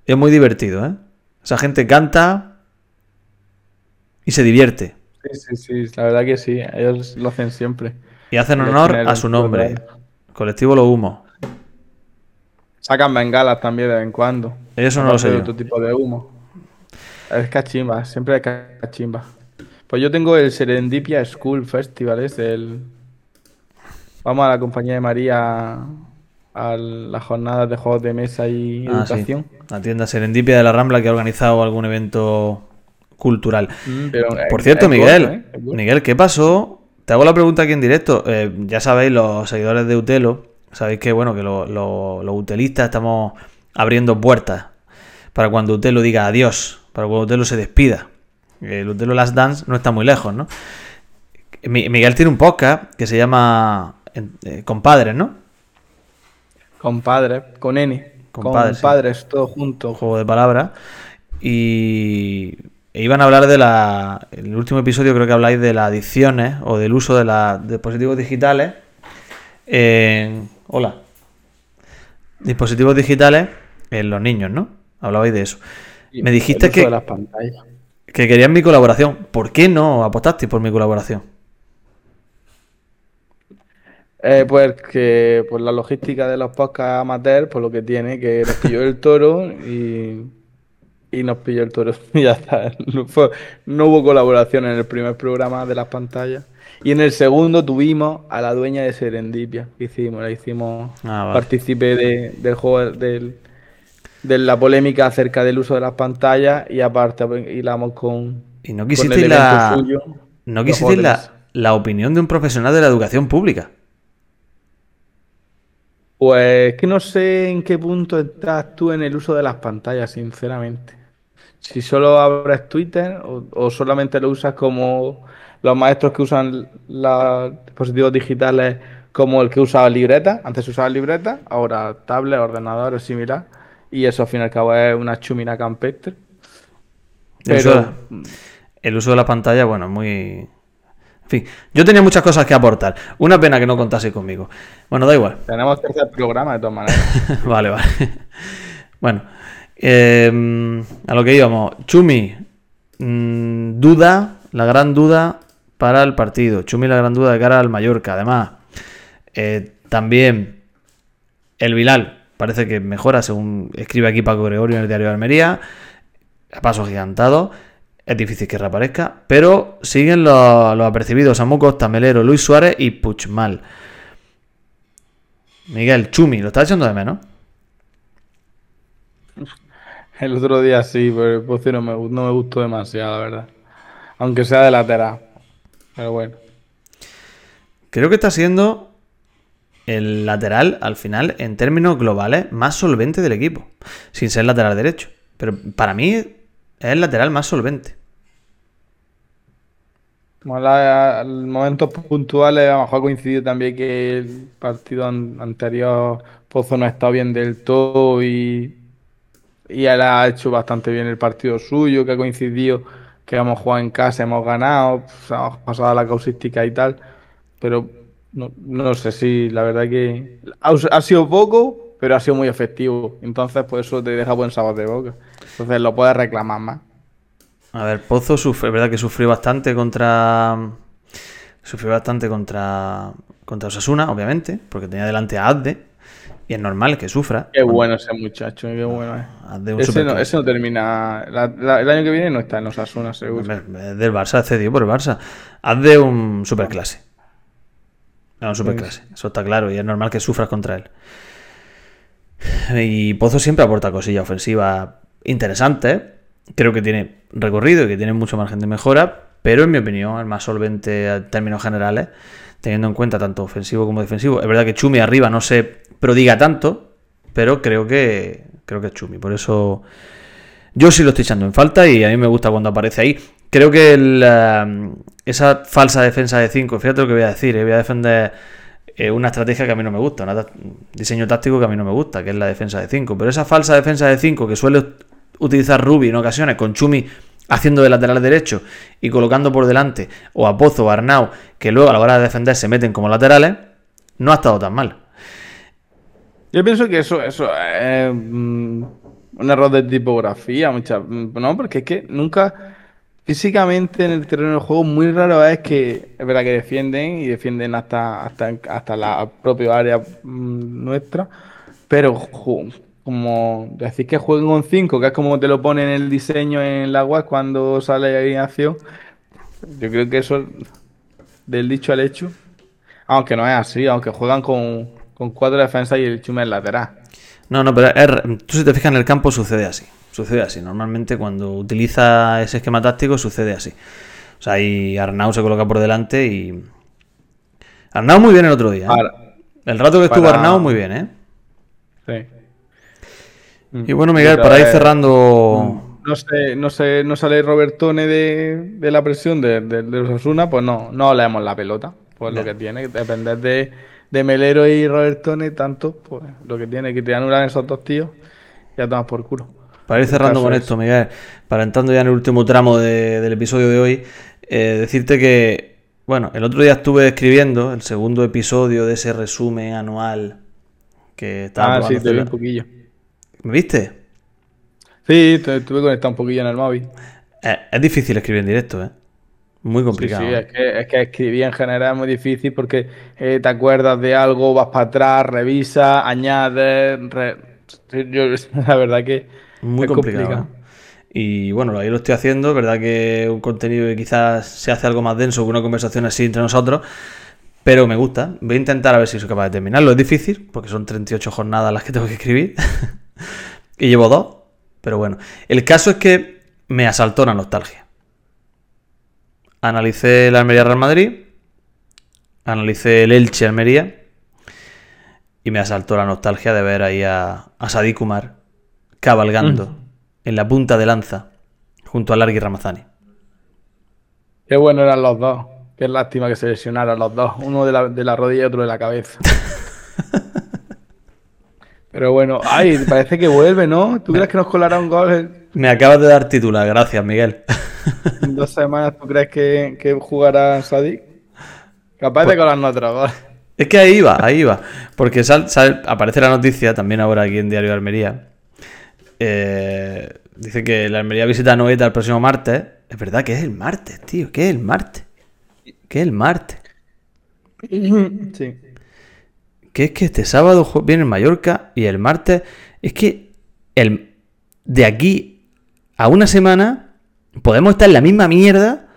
Es muy divertido, ¿eh? Esa gente canta. Y se divierte. Sí, sí, sí, la verdad que sí, ellos lo hacen siempre. Y hacen honor a su nombre. Colectivo Lo Humo. Sacan bengalas también de vez en cuando. Eso no lo sé. Otro tipo de humo. Es cachimba, siempre hay cachimba. Pues yo tengo el Serendipia School Festival, es el... Vamos a la compañía de María a las jornadas de juegos de mesa y Ah, sí. educación. La tienda Serendipia de la Rambla que ha organizado algún evento cultural. Pero, Por eh, cierto, es Miguel, ¿eh? Miguel, ¿qué pasó? Te hago la pregunta aquí en directo. Eh, ya sabéis, los seguidores de Utelo, sabéis que bueno, que lo- lo- los utelistas estamos abriendo puertas para cuando Utelo diga adiós, para cuando Utelo se despida. El Utelo Last Dance no está muy lejos, ¿no? Mi- Miguel tiene un podcast que se llama eh, Compadres, ¿no? Compadres, con N. Compadres, sí. Compadres, todos juntos. juego de palabras. Y e iban a hablar de la. En el último episodio creo que habláis de las adicciones o del uso de los dispositivos digitales. en- hola. Dispositivos digitales en los niños, ¿no? Hablabais de eso. Y Me dijiste que-. Que querían mi colaboración. ¿Por qué no apostasteis por mi colaboración? Eh, pues que pues la logística de los podcasts amateur, pues lo que tiene, que nos pilló el toro y, y nos pilló el toro. Y ya está. No, fue- no hubo colaboración en el primer programa de las pantallas. Y en el segundo tuvimos a la dueña de Serendipia, que hicimos, la hicimos Ah, vale. partícipe de- del juego del, de la polémica acerca del uso de las pantallas y aparte pues, hilamos con, Y no el la. suyo. No de la, la opinión de un profesional de la educación pública. Pues que no sé en qué punto estás tú en el uso de las pantallas, sinceramente. Si solo abres Twitter o, o solamente lo usas como los maestros que usan los dispositivos digitales como el que usaba libreta. Antes usaba libreta, ahora tablet, ordenador o similar. Y eso al fin y al cabo es una chumina campestre. El uso de- el uso de la pantalla, bueno, muy. En fin, yo tenía muchas cosas que aportar. Una pena que no contaseis conmigo. Bueno, da igual. tenemos que hacer programa de todas maneras. vale, vale. Bueno, eh, a lo que íbamos. Chumi, mm, duda, la gran duda para el partido. Chumi, la gran duda de cara al Mallorca. Además, eh, también El Vilal parece que mejora, según escribe aquí Paco Gregorio en el diario de Almería. A paso gigantado. Es difícil que reaparezca. Pero siguen los, los apercibidos Samu Costa, Melero, Luis Suárez y Puchmal. Miguel, Chumi, ¿lo estás echando de menos? El otro día sí, pero el Pozo no me, no me gustó demasiado, la verdad. Aunque sea de lateral. Pero bueno. Creo que está siendo el lateral, al final, en términos globales, más solvente del equipo. Sin ser lateral derecho. Pero para mí es el lateral más solvente. Mola, en momentos puntuales a lo mejor ha coincidido también que el partido an- anterior Pozo no ha estado bien del todo y, y él ha hecho bastante bien el partido suyo, que ha coincidido que hemos jugado en casa, hemos ganado, pues, hemos pasado a la causística y tal, pero no, no sé si la verdad que ha, sido poco, pero ha sido muy efectivo, entonces por eso te deja buen sabor de boca, entonces lo puedes reclamar más. A ver, Pozo sufre, es verdad que sufrió bastante contra. Sufrió bastante contra. Contra Osasuna, obviamente, porque tenía delante a Adde. Y es normal que sufra. Qué bueno ese muchacho, qué bueno es. Adde un Ese no, ese no termina. la- la- el año que viene no está en Osasuna, seguro. Es del Barça, cedido por el Barça. Hazde un superclase. No, un superclase. Eso está claro. Y es normal que sufras contra él. Y Pozo siempre aporta cosillas ofensivas interesantes. Creo que tiene recorrido y que tiene mucho margen de mejora. Pero en mi opinión, el más solvente en términos generales, teniendo en cuenta tanto ofensivo como defensivo. Es verdad que Chumi arriba no se prodiga tanto, pero creo que creo que es Chumi. Por eso yo sí lo estoy echando en falta y a mí me gusta cuando aparece ahí. Creo que eh, esa falsa defensa de 5, fíjate lo que voy a decir, eh, voy a defender eh, una estrategia que a mí no me gusta, un diseño táctico que a mí no me gusta, que es la defensa de 5. Pero esa falsa defensa de 5 que suele utilizar Rubi en ocasiones con Chumi haciendo de lateral derecho y colocando por delante o a Pozo o a Arnau, que luego a la hora de defender se meten como laterales, no ha estado tan mal. Yo pienso que eso, es mm, un error de tipografía, muchas, mm, no, porque es que nunca físicamente en el terreno del juego muy raro es que es verdad que defienden y defienden hasta hasta, hasta la propia área mm, nuestra, pero como decir que jueguen con 5, que es como te lo pone en el diseño en la web cuando sale ahí en acción, yo creo que eso del dicho al hecho. Aunque no es así, aunque juegan con, con cuatro defensas y el chume lateral. No, no, pero tú si te fijas en el campo sucede así. Sucede así. Normalmente cuando utiliza ese esquema táctico sucede así. O sea, ahí Arnau se coloca por delante y... Arnau muy bien el otro día. ¿eh? Para- El rato que estuvo para- Arnau muy bien, ¿eh? sí. Y bueno, Miguel, para ir cerrando... No sé, no sé, no sale Robertone de, de la presión de, de, de Osasuna, pues no, no leemos la pelota. Pues lo que tiene, depender de, de Melero y Robertone tanto, pues lo que tiene, que te anulan esos dos tíos, ya tomas por culo. Para ir cerrando con es- esto, Miguel, para entrando ya en el último tramo de- del episodio de hoy, eh, decirte que, bueno, el otro día estuve escribiendo el segundo episodio de ese resumen anual que estaba Ah, sí, te vi un poquillo. ¿Me viste? Sí, estuve conectado un poquillo en el móvil. Eh, es difícil escribir en directo, ¿eh? Muy complicado. sí, es que, es que escribir en general es muy difícil porque eh, te acuerdas de algo, vas para atrás, revisas, añades. re- yo- la verdad que Muy es complicado. ¿eh? Y bueno, ahí lo estoy haciendo. Verdad que un contenido que quizás se hace algo más denso que una conversación así entre nosotros. Pero me gusta. Voy a intentar a ver si soy capaz de terminarlo. Es difícil, porque son 38 jornadas las que tengo que escribir. y llevo dos. Pero bueno. El caso es que me asaltó la nostalgia. Analicé el Almería Real Madrid. Analicé el Elche Almería. Y me asaltó la nostalgia de ver ahí a, a Sadik Kumar cabalgando en la punta de lanza junto a Largui Ramazani. Qué bueno eran los dos. Qué lástima que se lesionaran los dos. Uno de la, de la rodilla y otro de la cabeza. Pero bueno, ay, parece que vuelve, ¿no? ¿Tú crees que nos colará un gol Me acabas de dar titular, gracias Miguel. En dos semanas? ¿Tú crees que, que jugará Sadik? Capaz de colarnos otro gol. Es que ahí iba, ahí iba. Porque sal- sal- aparece la noticia, también ahora aquí en Diario de Almería. Eh, dice que la Almería visita a Noeta el próximo martes. Es verdad que es el martes, tío. ¿Qué es el martes? ¿Qué es el martes? Sí. ¿Qué que es que este sábado viene el Mallorca y el martes. Es que el, de aquí a una semana podemos estar en la misma mierda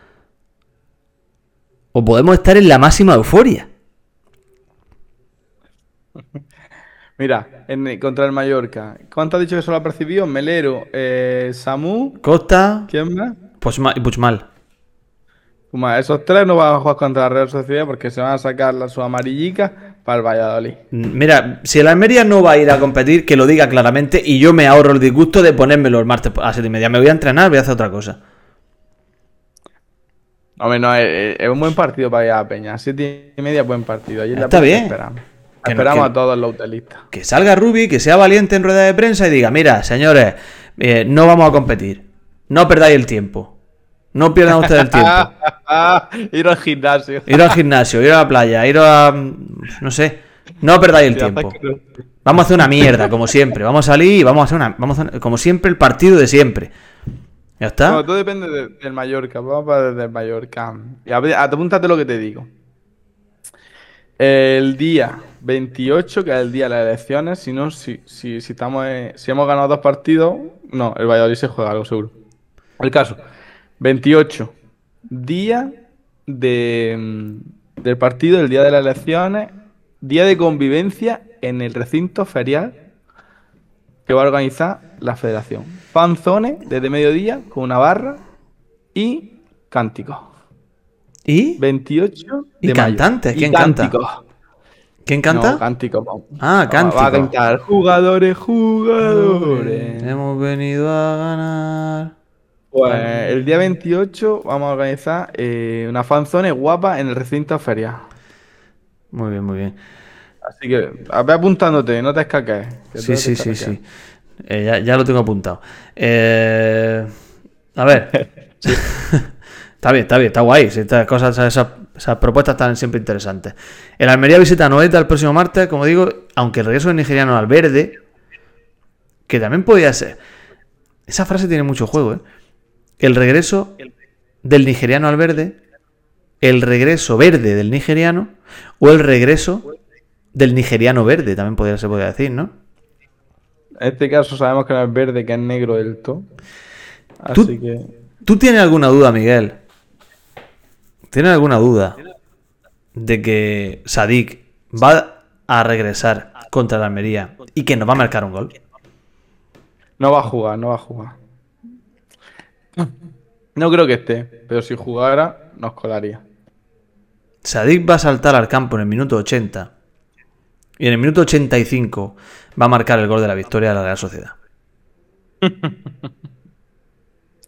o podemos estar en la máxima euforia. Mira, en, contra el Mallorca. ¿Cuánto has dicho que solo ha percibido? Melero, eh, Samu, Costa, ¿quién más? Puigmal. Puma, esos tres no van a jugar contra la Real Sociedad porque se van a sacar las sus amarillicas para el Valladolid. Mira, si el Almería no va a ir a competir, que lo diga claramente y yo me ahorro el disgusto de ponérmelo el martes a las 7 y media. Me voy a entrenar, voy a hacer otra cosa. Hombre, no, es, es un buen partido para ir a Peña. Siete y media, buen partido. Ayer la Está bien. Esperamos, Que no- esperamos que- a todos los hotelistas. Que salga Rubi, que sea valiente en rueda de prensa y diga, mira, señores, eh, no vamos a competir. No perdáis el tiempo. No pierdan ustedes el tiempo. Ir al gimnasio. Ir al gimnasio, ir a la playa, ir a... No sé. No perdáis el tiempo. Vamos a hacer una mierda, como siempre. Vamos a salir y vamos a hacer una... Vamos a hacer, como siempre, el partido de siempre. ¿Ya está? Bueno, todo depende de- del Mallorca. Vamos para desde el Mallorca. Y apúntate lo que te digo. El día 28, que es el día de las elecciones, si no, si, si, si estamos en- si hemos ganado dos partidos, no, el Valladolid se juega algo seguro. El caso, 28, día de, mm, del partido, el día de las elecciones, día de convivencia en el recinto ferial que va a organizar la federación. Fanzone desde mediodía con una barra y cánticos. ¿Y? 28 ¿Y de mayo. cantantes? Y ¿Quién canta? cánticos. ¿Quién canta? No, cánticos. Ah, Va- cántico. Va a cantar jugadores, jugadores. Hemos venido a ganar. Pues el día 28 vamos a organizar eh, una fanzone guapa en el recinto ferial. Muy bien, muy bien. Así que apuntándote, no te escaques. Sí, sí, sí, sí. Eh, ya, ya lo tengo apuntado. Eh, a ver. está bien, está bien, está guay. Estas cosas, esas, esas propuestas están siempre interesantes. El Almería visita a Noeta el próximo martes, como digo, aunque el regreso del nigeriano al verde, que también podía ser. Esa frase tiene mucho juego, ¿eh? El regreso del nigeriano al verde, el regreso verde del nigeriano, o el regreso del nigeriano verde, también podría, se podría decir, ¿no? En este caso sabemos que no es verde, que es negro del todo. Tú- Así que. ¿Tú tienes alguna duda, Miguel? ¿Tienes alguna duda de que Sadik va a regresar contra la Almería y que nos va a marcar un gol? No va a jugar, no va a jugar. No creo que esté, pero si jugara, nos colaría. Sadik va a saltar al campo en el minuto 80 y en el minuto 85 va a marcar el gol de la victoria de la Real Sociedad.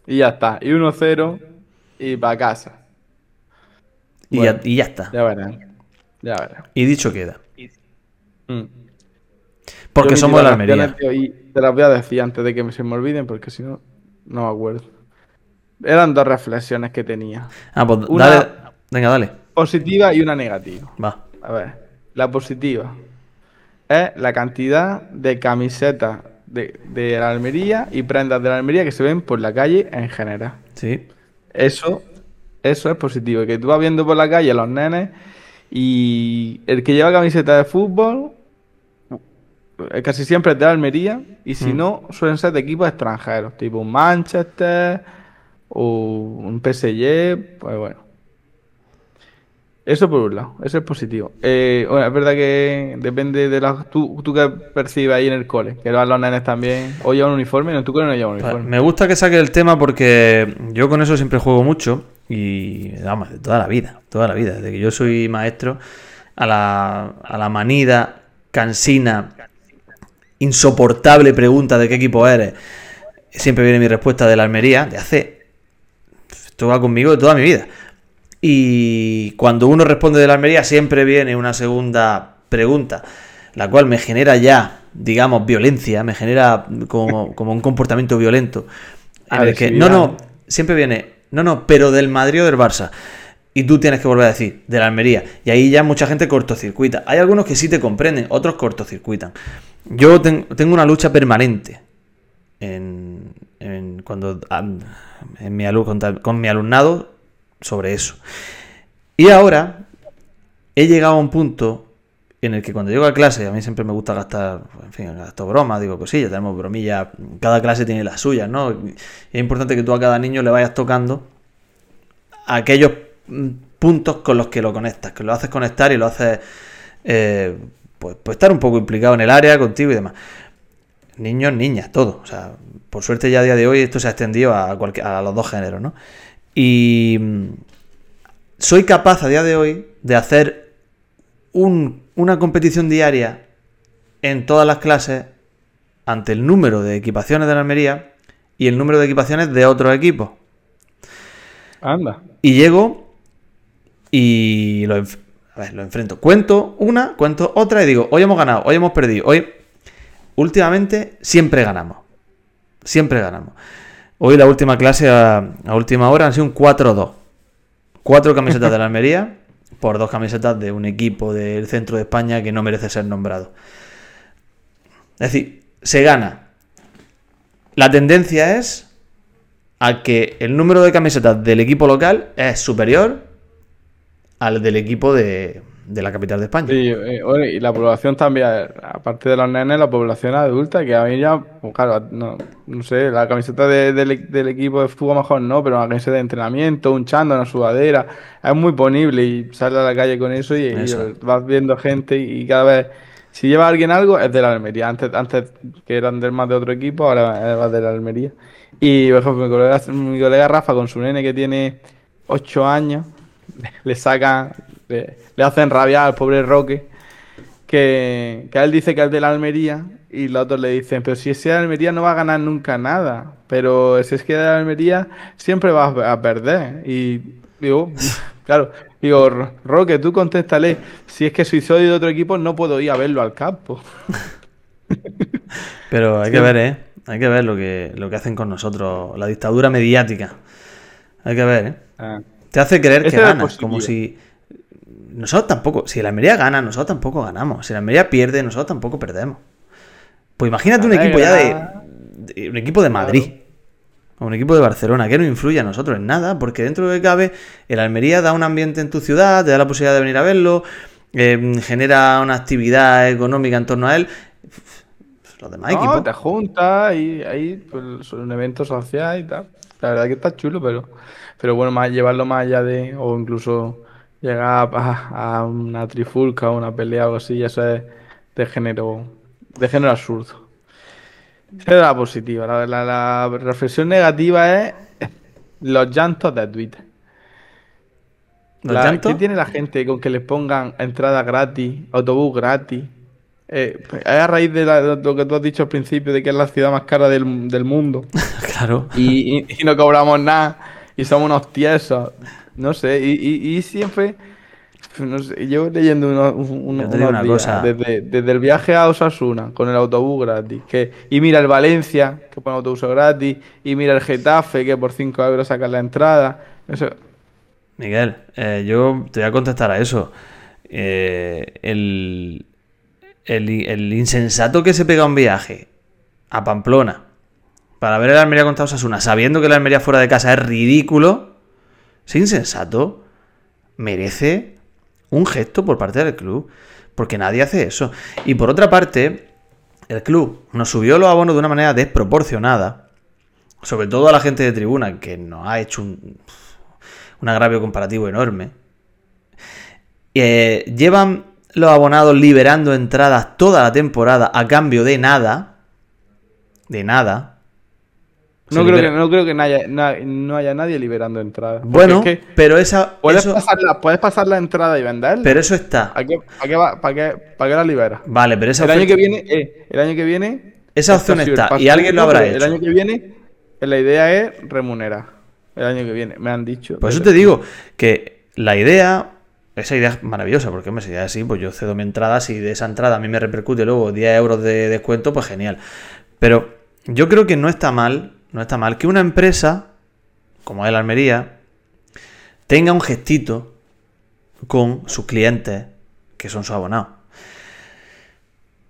Y ya está. Y 1-0 y para casa. Y, Bueno. ya, y ya está. Ya verán. Ya verán. Y dicho queda. Mm. Porque Yo somos de la Almería. tío, y te las voy a decir antes de que se me olviden, porque si no, no me acuerdo. Eran dos reflexiones que tenía. Ah, pues Una- dale. Venga, dale. Positiva y una negativa. Va. A ver, la positiva es la cantidad de camisetas de, de la Almería y prendas de la Almería que se ven por la calle en general. Sí. Eso, eso es positivo. Que tú vas viendo por la calle a los nenes y el que lleva camiseta de fútbol eh, casi siempre es de la Almería y si Mm. no suelen ser de equipos extranjeros, tipo Manchester o un PSG, pues bueno. Eso por un lado, eso es positivo. Eh, bueno, es verdad que depende de la... Tú, tú que percibes ahí en el cole, que los nenes también, o llevan uniforme, no, en tu cole no llevan Pues, uniforme. me gusta que saque el tema porque yo con eso siempre juego mucho y vamos, de toda la vida, toda la vida, desde que yo soy maestro a la, a la manida, cansina, insoportable pregunta de qué equipo eres, siempre viene mi respuesta de la Almería, de hace, esto va conmigo de toda mi vida. Y cuando uno responde de la Almería siempre viene una segunda pregunta, la cual me genera ya, digamos, violencia, me genera como, como un comportamiento violento. En el que, no, no, siempre viene, no, no, pero del Madrid o del Barça. Y tú tienes que volver a decir, de la Almería. Y ahí ya mucha gente cortocircuita. Hay algunos que sí te comprenden, otros cortocircuitan. Yo ten- tengo una lucha permanente en, en cuando en mi con, mi alumnado sobre eso. Y ahora he llegado a un punto en el que cuando llego a clase, a mí siempre me gusta gastar, en fin, gasto bromas, digo cosillas, tenemos bromillas, cada clase tiene las suyas, ¿no? Es importante que tú a cada niño le vayas tocando aquellos mm, puntos con los que lo conectas, que lo haces conectar y lo haces, eh, pues, pues estar un poco implicado en el área contigo y demás. Niños, niñas, todo. O sea, por suerte ya a día de hoy esto se ha extendido a, cualquier, a los dos géneros, ¿no? Y mm, soy capaz a día de hoy de hacer una competición diaria en todas las clases ante el número de equipaciones de la Almería y el número de equipaciones de otros equipos. Anda. Y llego y lo, lo enfrento. Cuento una, cuento otra y digo, hoy hemos ganado, hoy hemos perdido, hoy... Últimamente siempre ganamos. Siempre ganamos. Hoy la última clase a, a última hora han sido un 4-2. Cuatro camisetas de la Almería por dos camisetas de un equipo del centro de España que no merece ser nombrado. Es decir, se gana. La tendencia es a que el número de camisetas del equipo local es superior al del equipo de, de la capital de España. Sí, eh, y la población también, aparte de los nenes, la población adulta, que a mí ya, pues claro, no, no sé, la camiseta de- del, del equipo de fútbol mejor no, pero una camiseta de entrenamiento, un chándal, una sudadera, es muy ponible y sales a la calle con eso y, vas viendo gente y cada vez, si lleva alguien algo, es de la Almería. Antes, antes que eran del más de otro equipo, ahora es de la Almería. Y, por ejemplo, mi colega, mi colega Rafa con su nene que tiene 8 años, le sacan, le, le hacen rabiar al pobre Roque, que, que él dice que es de la Almería y los otros le dicen, pero si ese de la Almería no va a ganar nunca nada, pero si es que de la Almería siempre va a, perder. Y digo, claro, digo, "Ro- Roque, tú contéstale, si es que si soy de otro equipo no puedo ir a verlo al campo. Pero hay que ver, ¿eh? Hay que ver lo que, lo que hacen con nosotros. La dictadura mediática. Hay que ver, ¿eh? Ah. Te hace creer que es ganas, como si... Nosotros tampoco... Si la Almería gana, nosotros tampoco ganamos. Si la Almería pierde, nosotros tampoco perdemos. Pues imagínate un equipo ya de, Un equipo de Madrid. O un equipo de Barcelona, que no influye a nosotros en nada, porque dentro de lo que cabe, el Almería da un ambiente en tu ciudad, te da la posibilidad de venir a verlo, eh, genera una actividad económica en torno a él. Los demás No, equipos... te juntas y ahí pues, un evento social y tal. La verdad que está chulo, pero, pero bueno, más llevarlo más allá de, o incluso llegar a, a una trifulca o una pelea o algo así, eso es de género, de género absurdo. Esa es la positiva. La, la- la reflexión negativa es los llantos de Twitter. ¿Qué tiene la gente con que les pongan entrada gratis, autobús gratis? Eh, es a raíz de, la- de lo que tú has dicho al principio, de que es la ciudad más cara del, del mundo. Claro. Y, y- y no cobramos nada. Y somos unos tiesos. No sé. Y, y- y siempre. No sé, yo leyendo unos, un- Yo te digo unos una días, cosa. Desde, desde el viaje a Osasuna con el autobús gratis. Que, y mira el Valencia, que pone autobús gratis. Y mira el Getafe, que por 5 euros sacan la entrada. Eso, Miguel, eh, yo te voy a contestar a eso. Eh, el, el, el insensato que se pega un viaje a Pamplona para ver el Almería contra Osasuna, sabiendo que la Almería fuera de casa es ridículo, ese insensato merece un gesto por parte del club, porque nadie hace eso. Y por otra parte, el club nos subió los abonos de una manera desproporcionada, sobre todo a la gente de tribuna, que nos ha hecho un, un agravio comparativo enorme. Eh, llevan los abonados liberando entradas toda la temporada a cambio de nada. De nada. No, creo que, no creo que no haya, na- no haya nadie liberando entradas. Bueno, es que pero esa. puedes, eso- pasar la, puedes pasar la entrada y venderla. pero eso está. ¿Para qué, para qué, va- para qué- para qué la liberas? Vale, pero esa El año oferta- que viene, eh, el año que viene. Esa opción está, y alguien lo habrá hecho. El año que viene, la idea es remunerar. El año que viene, me han dicho. Por eso te digo que la idea, esa idea es maravillosa, porque hombre, si es así, pues yo cedo mi entrada, si de esa entrada a mí me repercute luego 10 euros de descuento, pues genial. Pero yo creo que no está mal, no está mal que una empresa, como es la Almería, tenga un gestito con sus clientes, que son sus abonados.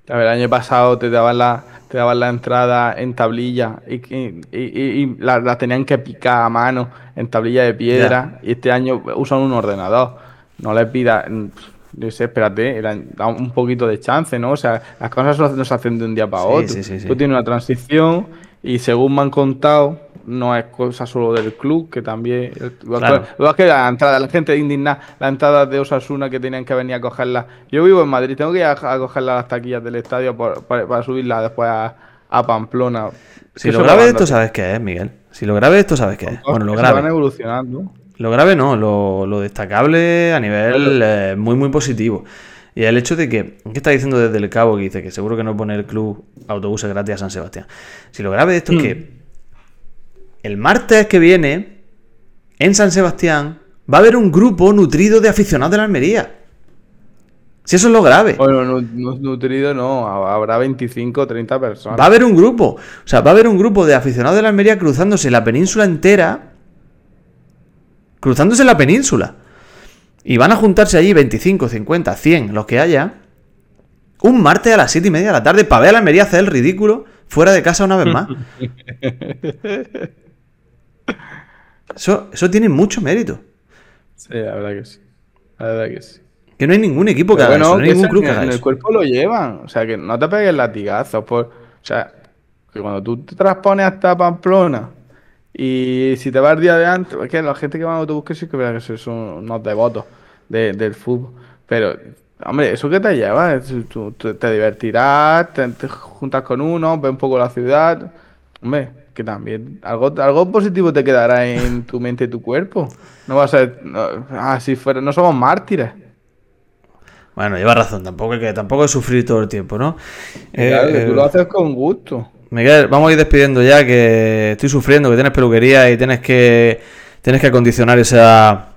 A ver, el año pasado te daban la, te daban la entrada en tablilla y, y, y- y la, la tenían que picar a mano en tablilla de piedra. Y este año usan un ordenador. No les pidas. yo sé, espérate, da un poquito de chance, ¿no? O sea, las cosas no se hacen de un día para Sí, otro. sí, sí, sí. Tú tienes una transición y según me han contado, no es cosa solo del club, que también... Claro. Lo que la entrada, la gente indignada, las entradas de Osasuna que tenían que venir a cogerlas. Yo vivo en Madrid, tengo que ir a, a cogerlas a las taquillas del estadio por- para, para subirlas después a, a Pamplona. Si lo grave de esto sabes qué es, Miguel. Si lo grave de esto sabes qué es. Bueno, lo se van grave. evolucionando. Lo grave no, lo, lo destacable a nivel eh, muy, muy positivo. Y el hecho de que, ¿qué está diciendo desde el cabo? Que dice que seguro que no pone el club autobuses gratis a San Sebastián. Si lo grave de esto es que el martes que viene, en San Sebastián, va a haber un grupo nutrido de aficionados de la Almería. Si eso es lo grave. Bueno, nu- nu- nutrido no, habrá 25 o 30 personas. Va a haber un grupo. O sea, va a haber un grupo de aficionados de la Almería cruzándose la península entera. Cruzándose la península. Y van a juntarse allí 25, 50, 100, los que haya. Un martes a las 7 y media de la tarde para ver a la Almería hacer el ridículo fuera de casa una vez más. Eso, eso tiene mucho mérito. Sí, la verdad que sí. La verdad que sí. Que no hay ningún equipo que haga eso, no hay ningún club que en, haga en el cuerpo lo llevan. O sea, que no te pegues latigazos. Por, o sea, que cuando tú te transpones hasta Pamplona y si te vas el día de antes, es que la gente que va en autobús que sí que verá que son- unos devotos de- del fútbol. Pero, hombre, ¿eso qué te lleva? Es- Tú, tú te divertirás, te, te juntas con uno, ves un poco la ciudad. Hombre, que también algo, algo positivo te quedará en tu mente y tu cuerpo. No va a ser, no, ah, si fuera, no somos mártires. Bueno, lleva razón, tampoco hay que tampoco hay que sufrir todo el tiempo, ¿no? Eh, Claro, que eh, tú lo haces con gusto. Miguel, vamos a ir despidiendo ya, que estoy sufriendo, que tienes peluquería y tienes que tienes que acondicionar esa,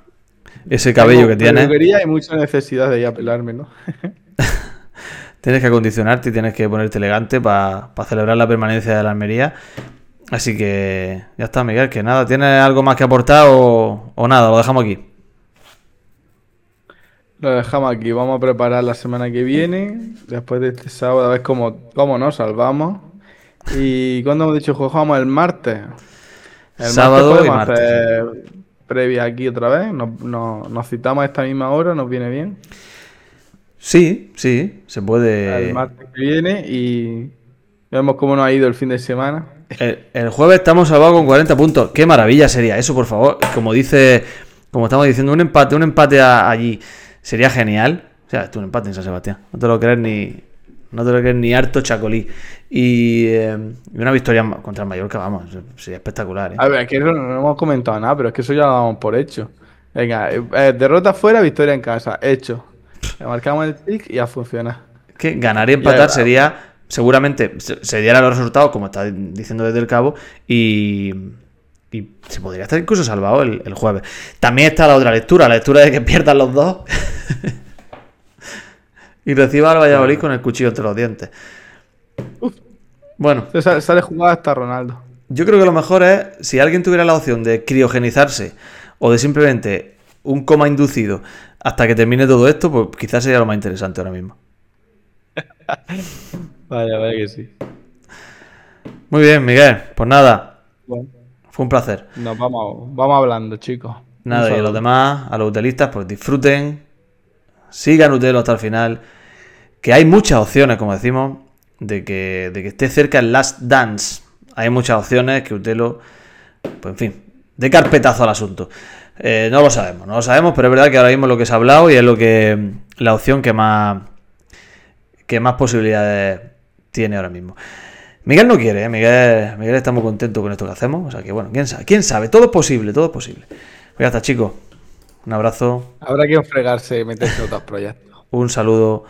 ese cabello Tengo que tienes. peluquería y mucha necesidad de ir a pelarme, ¿no? Tienes que acondicionarte y tienes que ponerte elegante para celebrar la permanencia de la Almería. Así que ya está, Miguel, que nada, ¿tienes algo más que aportar o, o nada? Lo dejamos aquí. Lo dejamos aquí. Vamos a preparar la semana que viene. Después de este sábado, a ver cómo, cómo nos salvamos. ¿Y cuándo hemos dicho que jugamos el martes? El Sábado y podemos martes, hacer previa aquí otra vez. Nos, nos- nos citamos a esta misma hora, nos viene bien. Sí, sí, se puede. El martes que viene y vemos cómo nos ha ido el fin de semana. El, el jueves estamos salvados con 40 puntos. Qué maravilla sería eso, por favor. Como dice, como estamos diciendo, un empate, un empate a- allí sería genial. O sea, esto un empate en San Sebastián. No te lo crees ni, no te lo crees ni harto chacolí. Y, eh, una victoria contra el Mallorca, vamos, sería espectacular. ¿eh? A ver, es que no, no hemos comentado nada, pero es que eso ya lo damos por hecho. Venga, eh, eh, derrota fuera, victoria en casa. Hecho. Le marcamos el tick y a funcionar. que ganar y empatar Ya, sería, seguramente, se, se dieran los resultados, como está diciendo desde el cabo, y, y se podría estar incluso salvado el, el jueves. También está la otra lectura, la lectura de que pierdan los dos y reciba al Valladolid con el cuchillo entre los dientes. Bueno, Se sale, sale jugada hasta Ronaldo. yo creo que lo mejor es, si alguien tuviera la opción de criogenizarse o de simplemente un coma inducido hasta que termine todo esto, pues quizás sería lo más interesante ahora mismo. Vaya, vaya que sí. Muy bien, Miguel. Pues nada, Bueno, fue un placer. nos vamos, vamos hablando, chicos. Nada, y a los demás, a los hotelistas, pues disfruten, sigan Utelo hasta el final, que hay muchas opciones, como decimos, de que, de que esté cerca el Last Dance. Hay muchas opciones que Utelo, pues en fin, de carpetazo al asunto. Eh, no lo sabemos, no lo sabemos, pero es verdad que ahora mismo es lo que se ha hablado y es lo que la opción que más que más posibilidades tiene ahora mismo. Miguel no quiere, ¿eh? Miguel, Miguel está muy contento con esto que hacemos. O sea que bueno, quién sabe, quién sabe, todo es posible, todo es posible. Pues ya está, chicos. Un abrazo, Habrá que fregarse y meterse en otros proyectos. un saludo.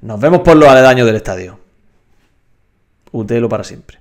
Nos vemos por los aledaños del estadio. Utelo para siempre.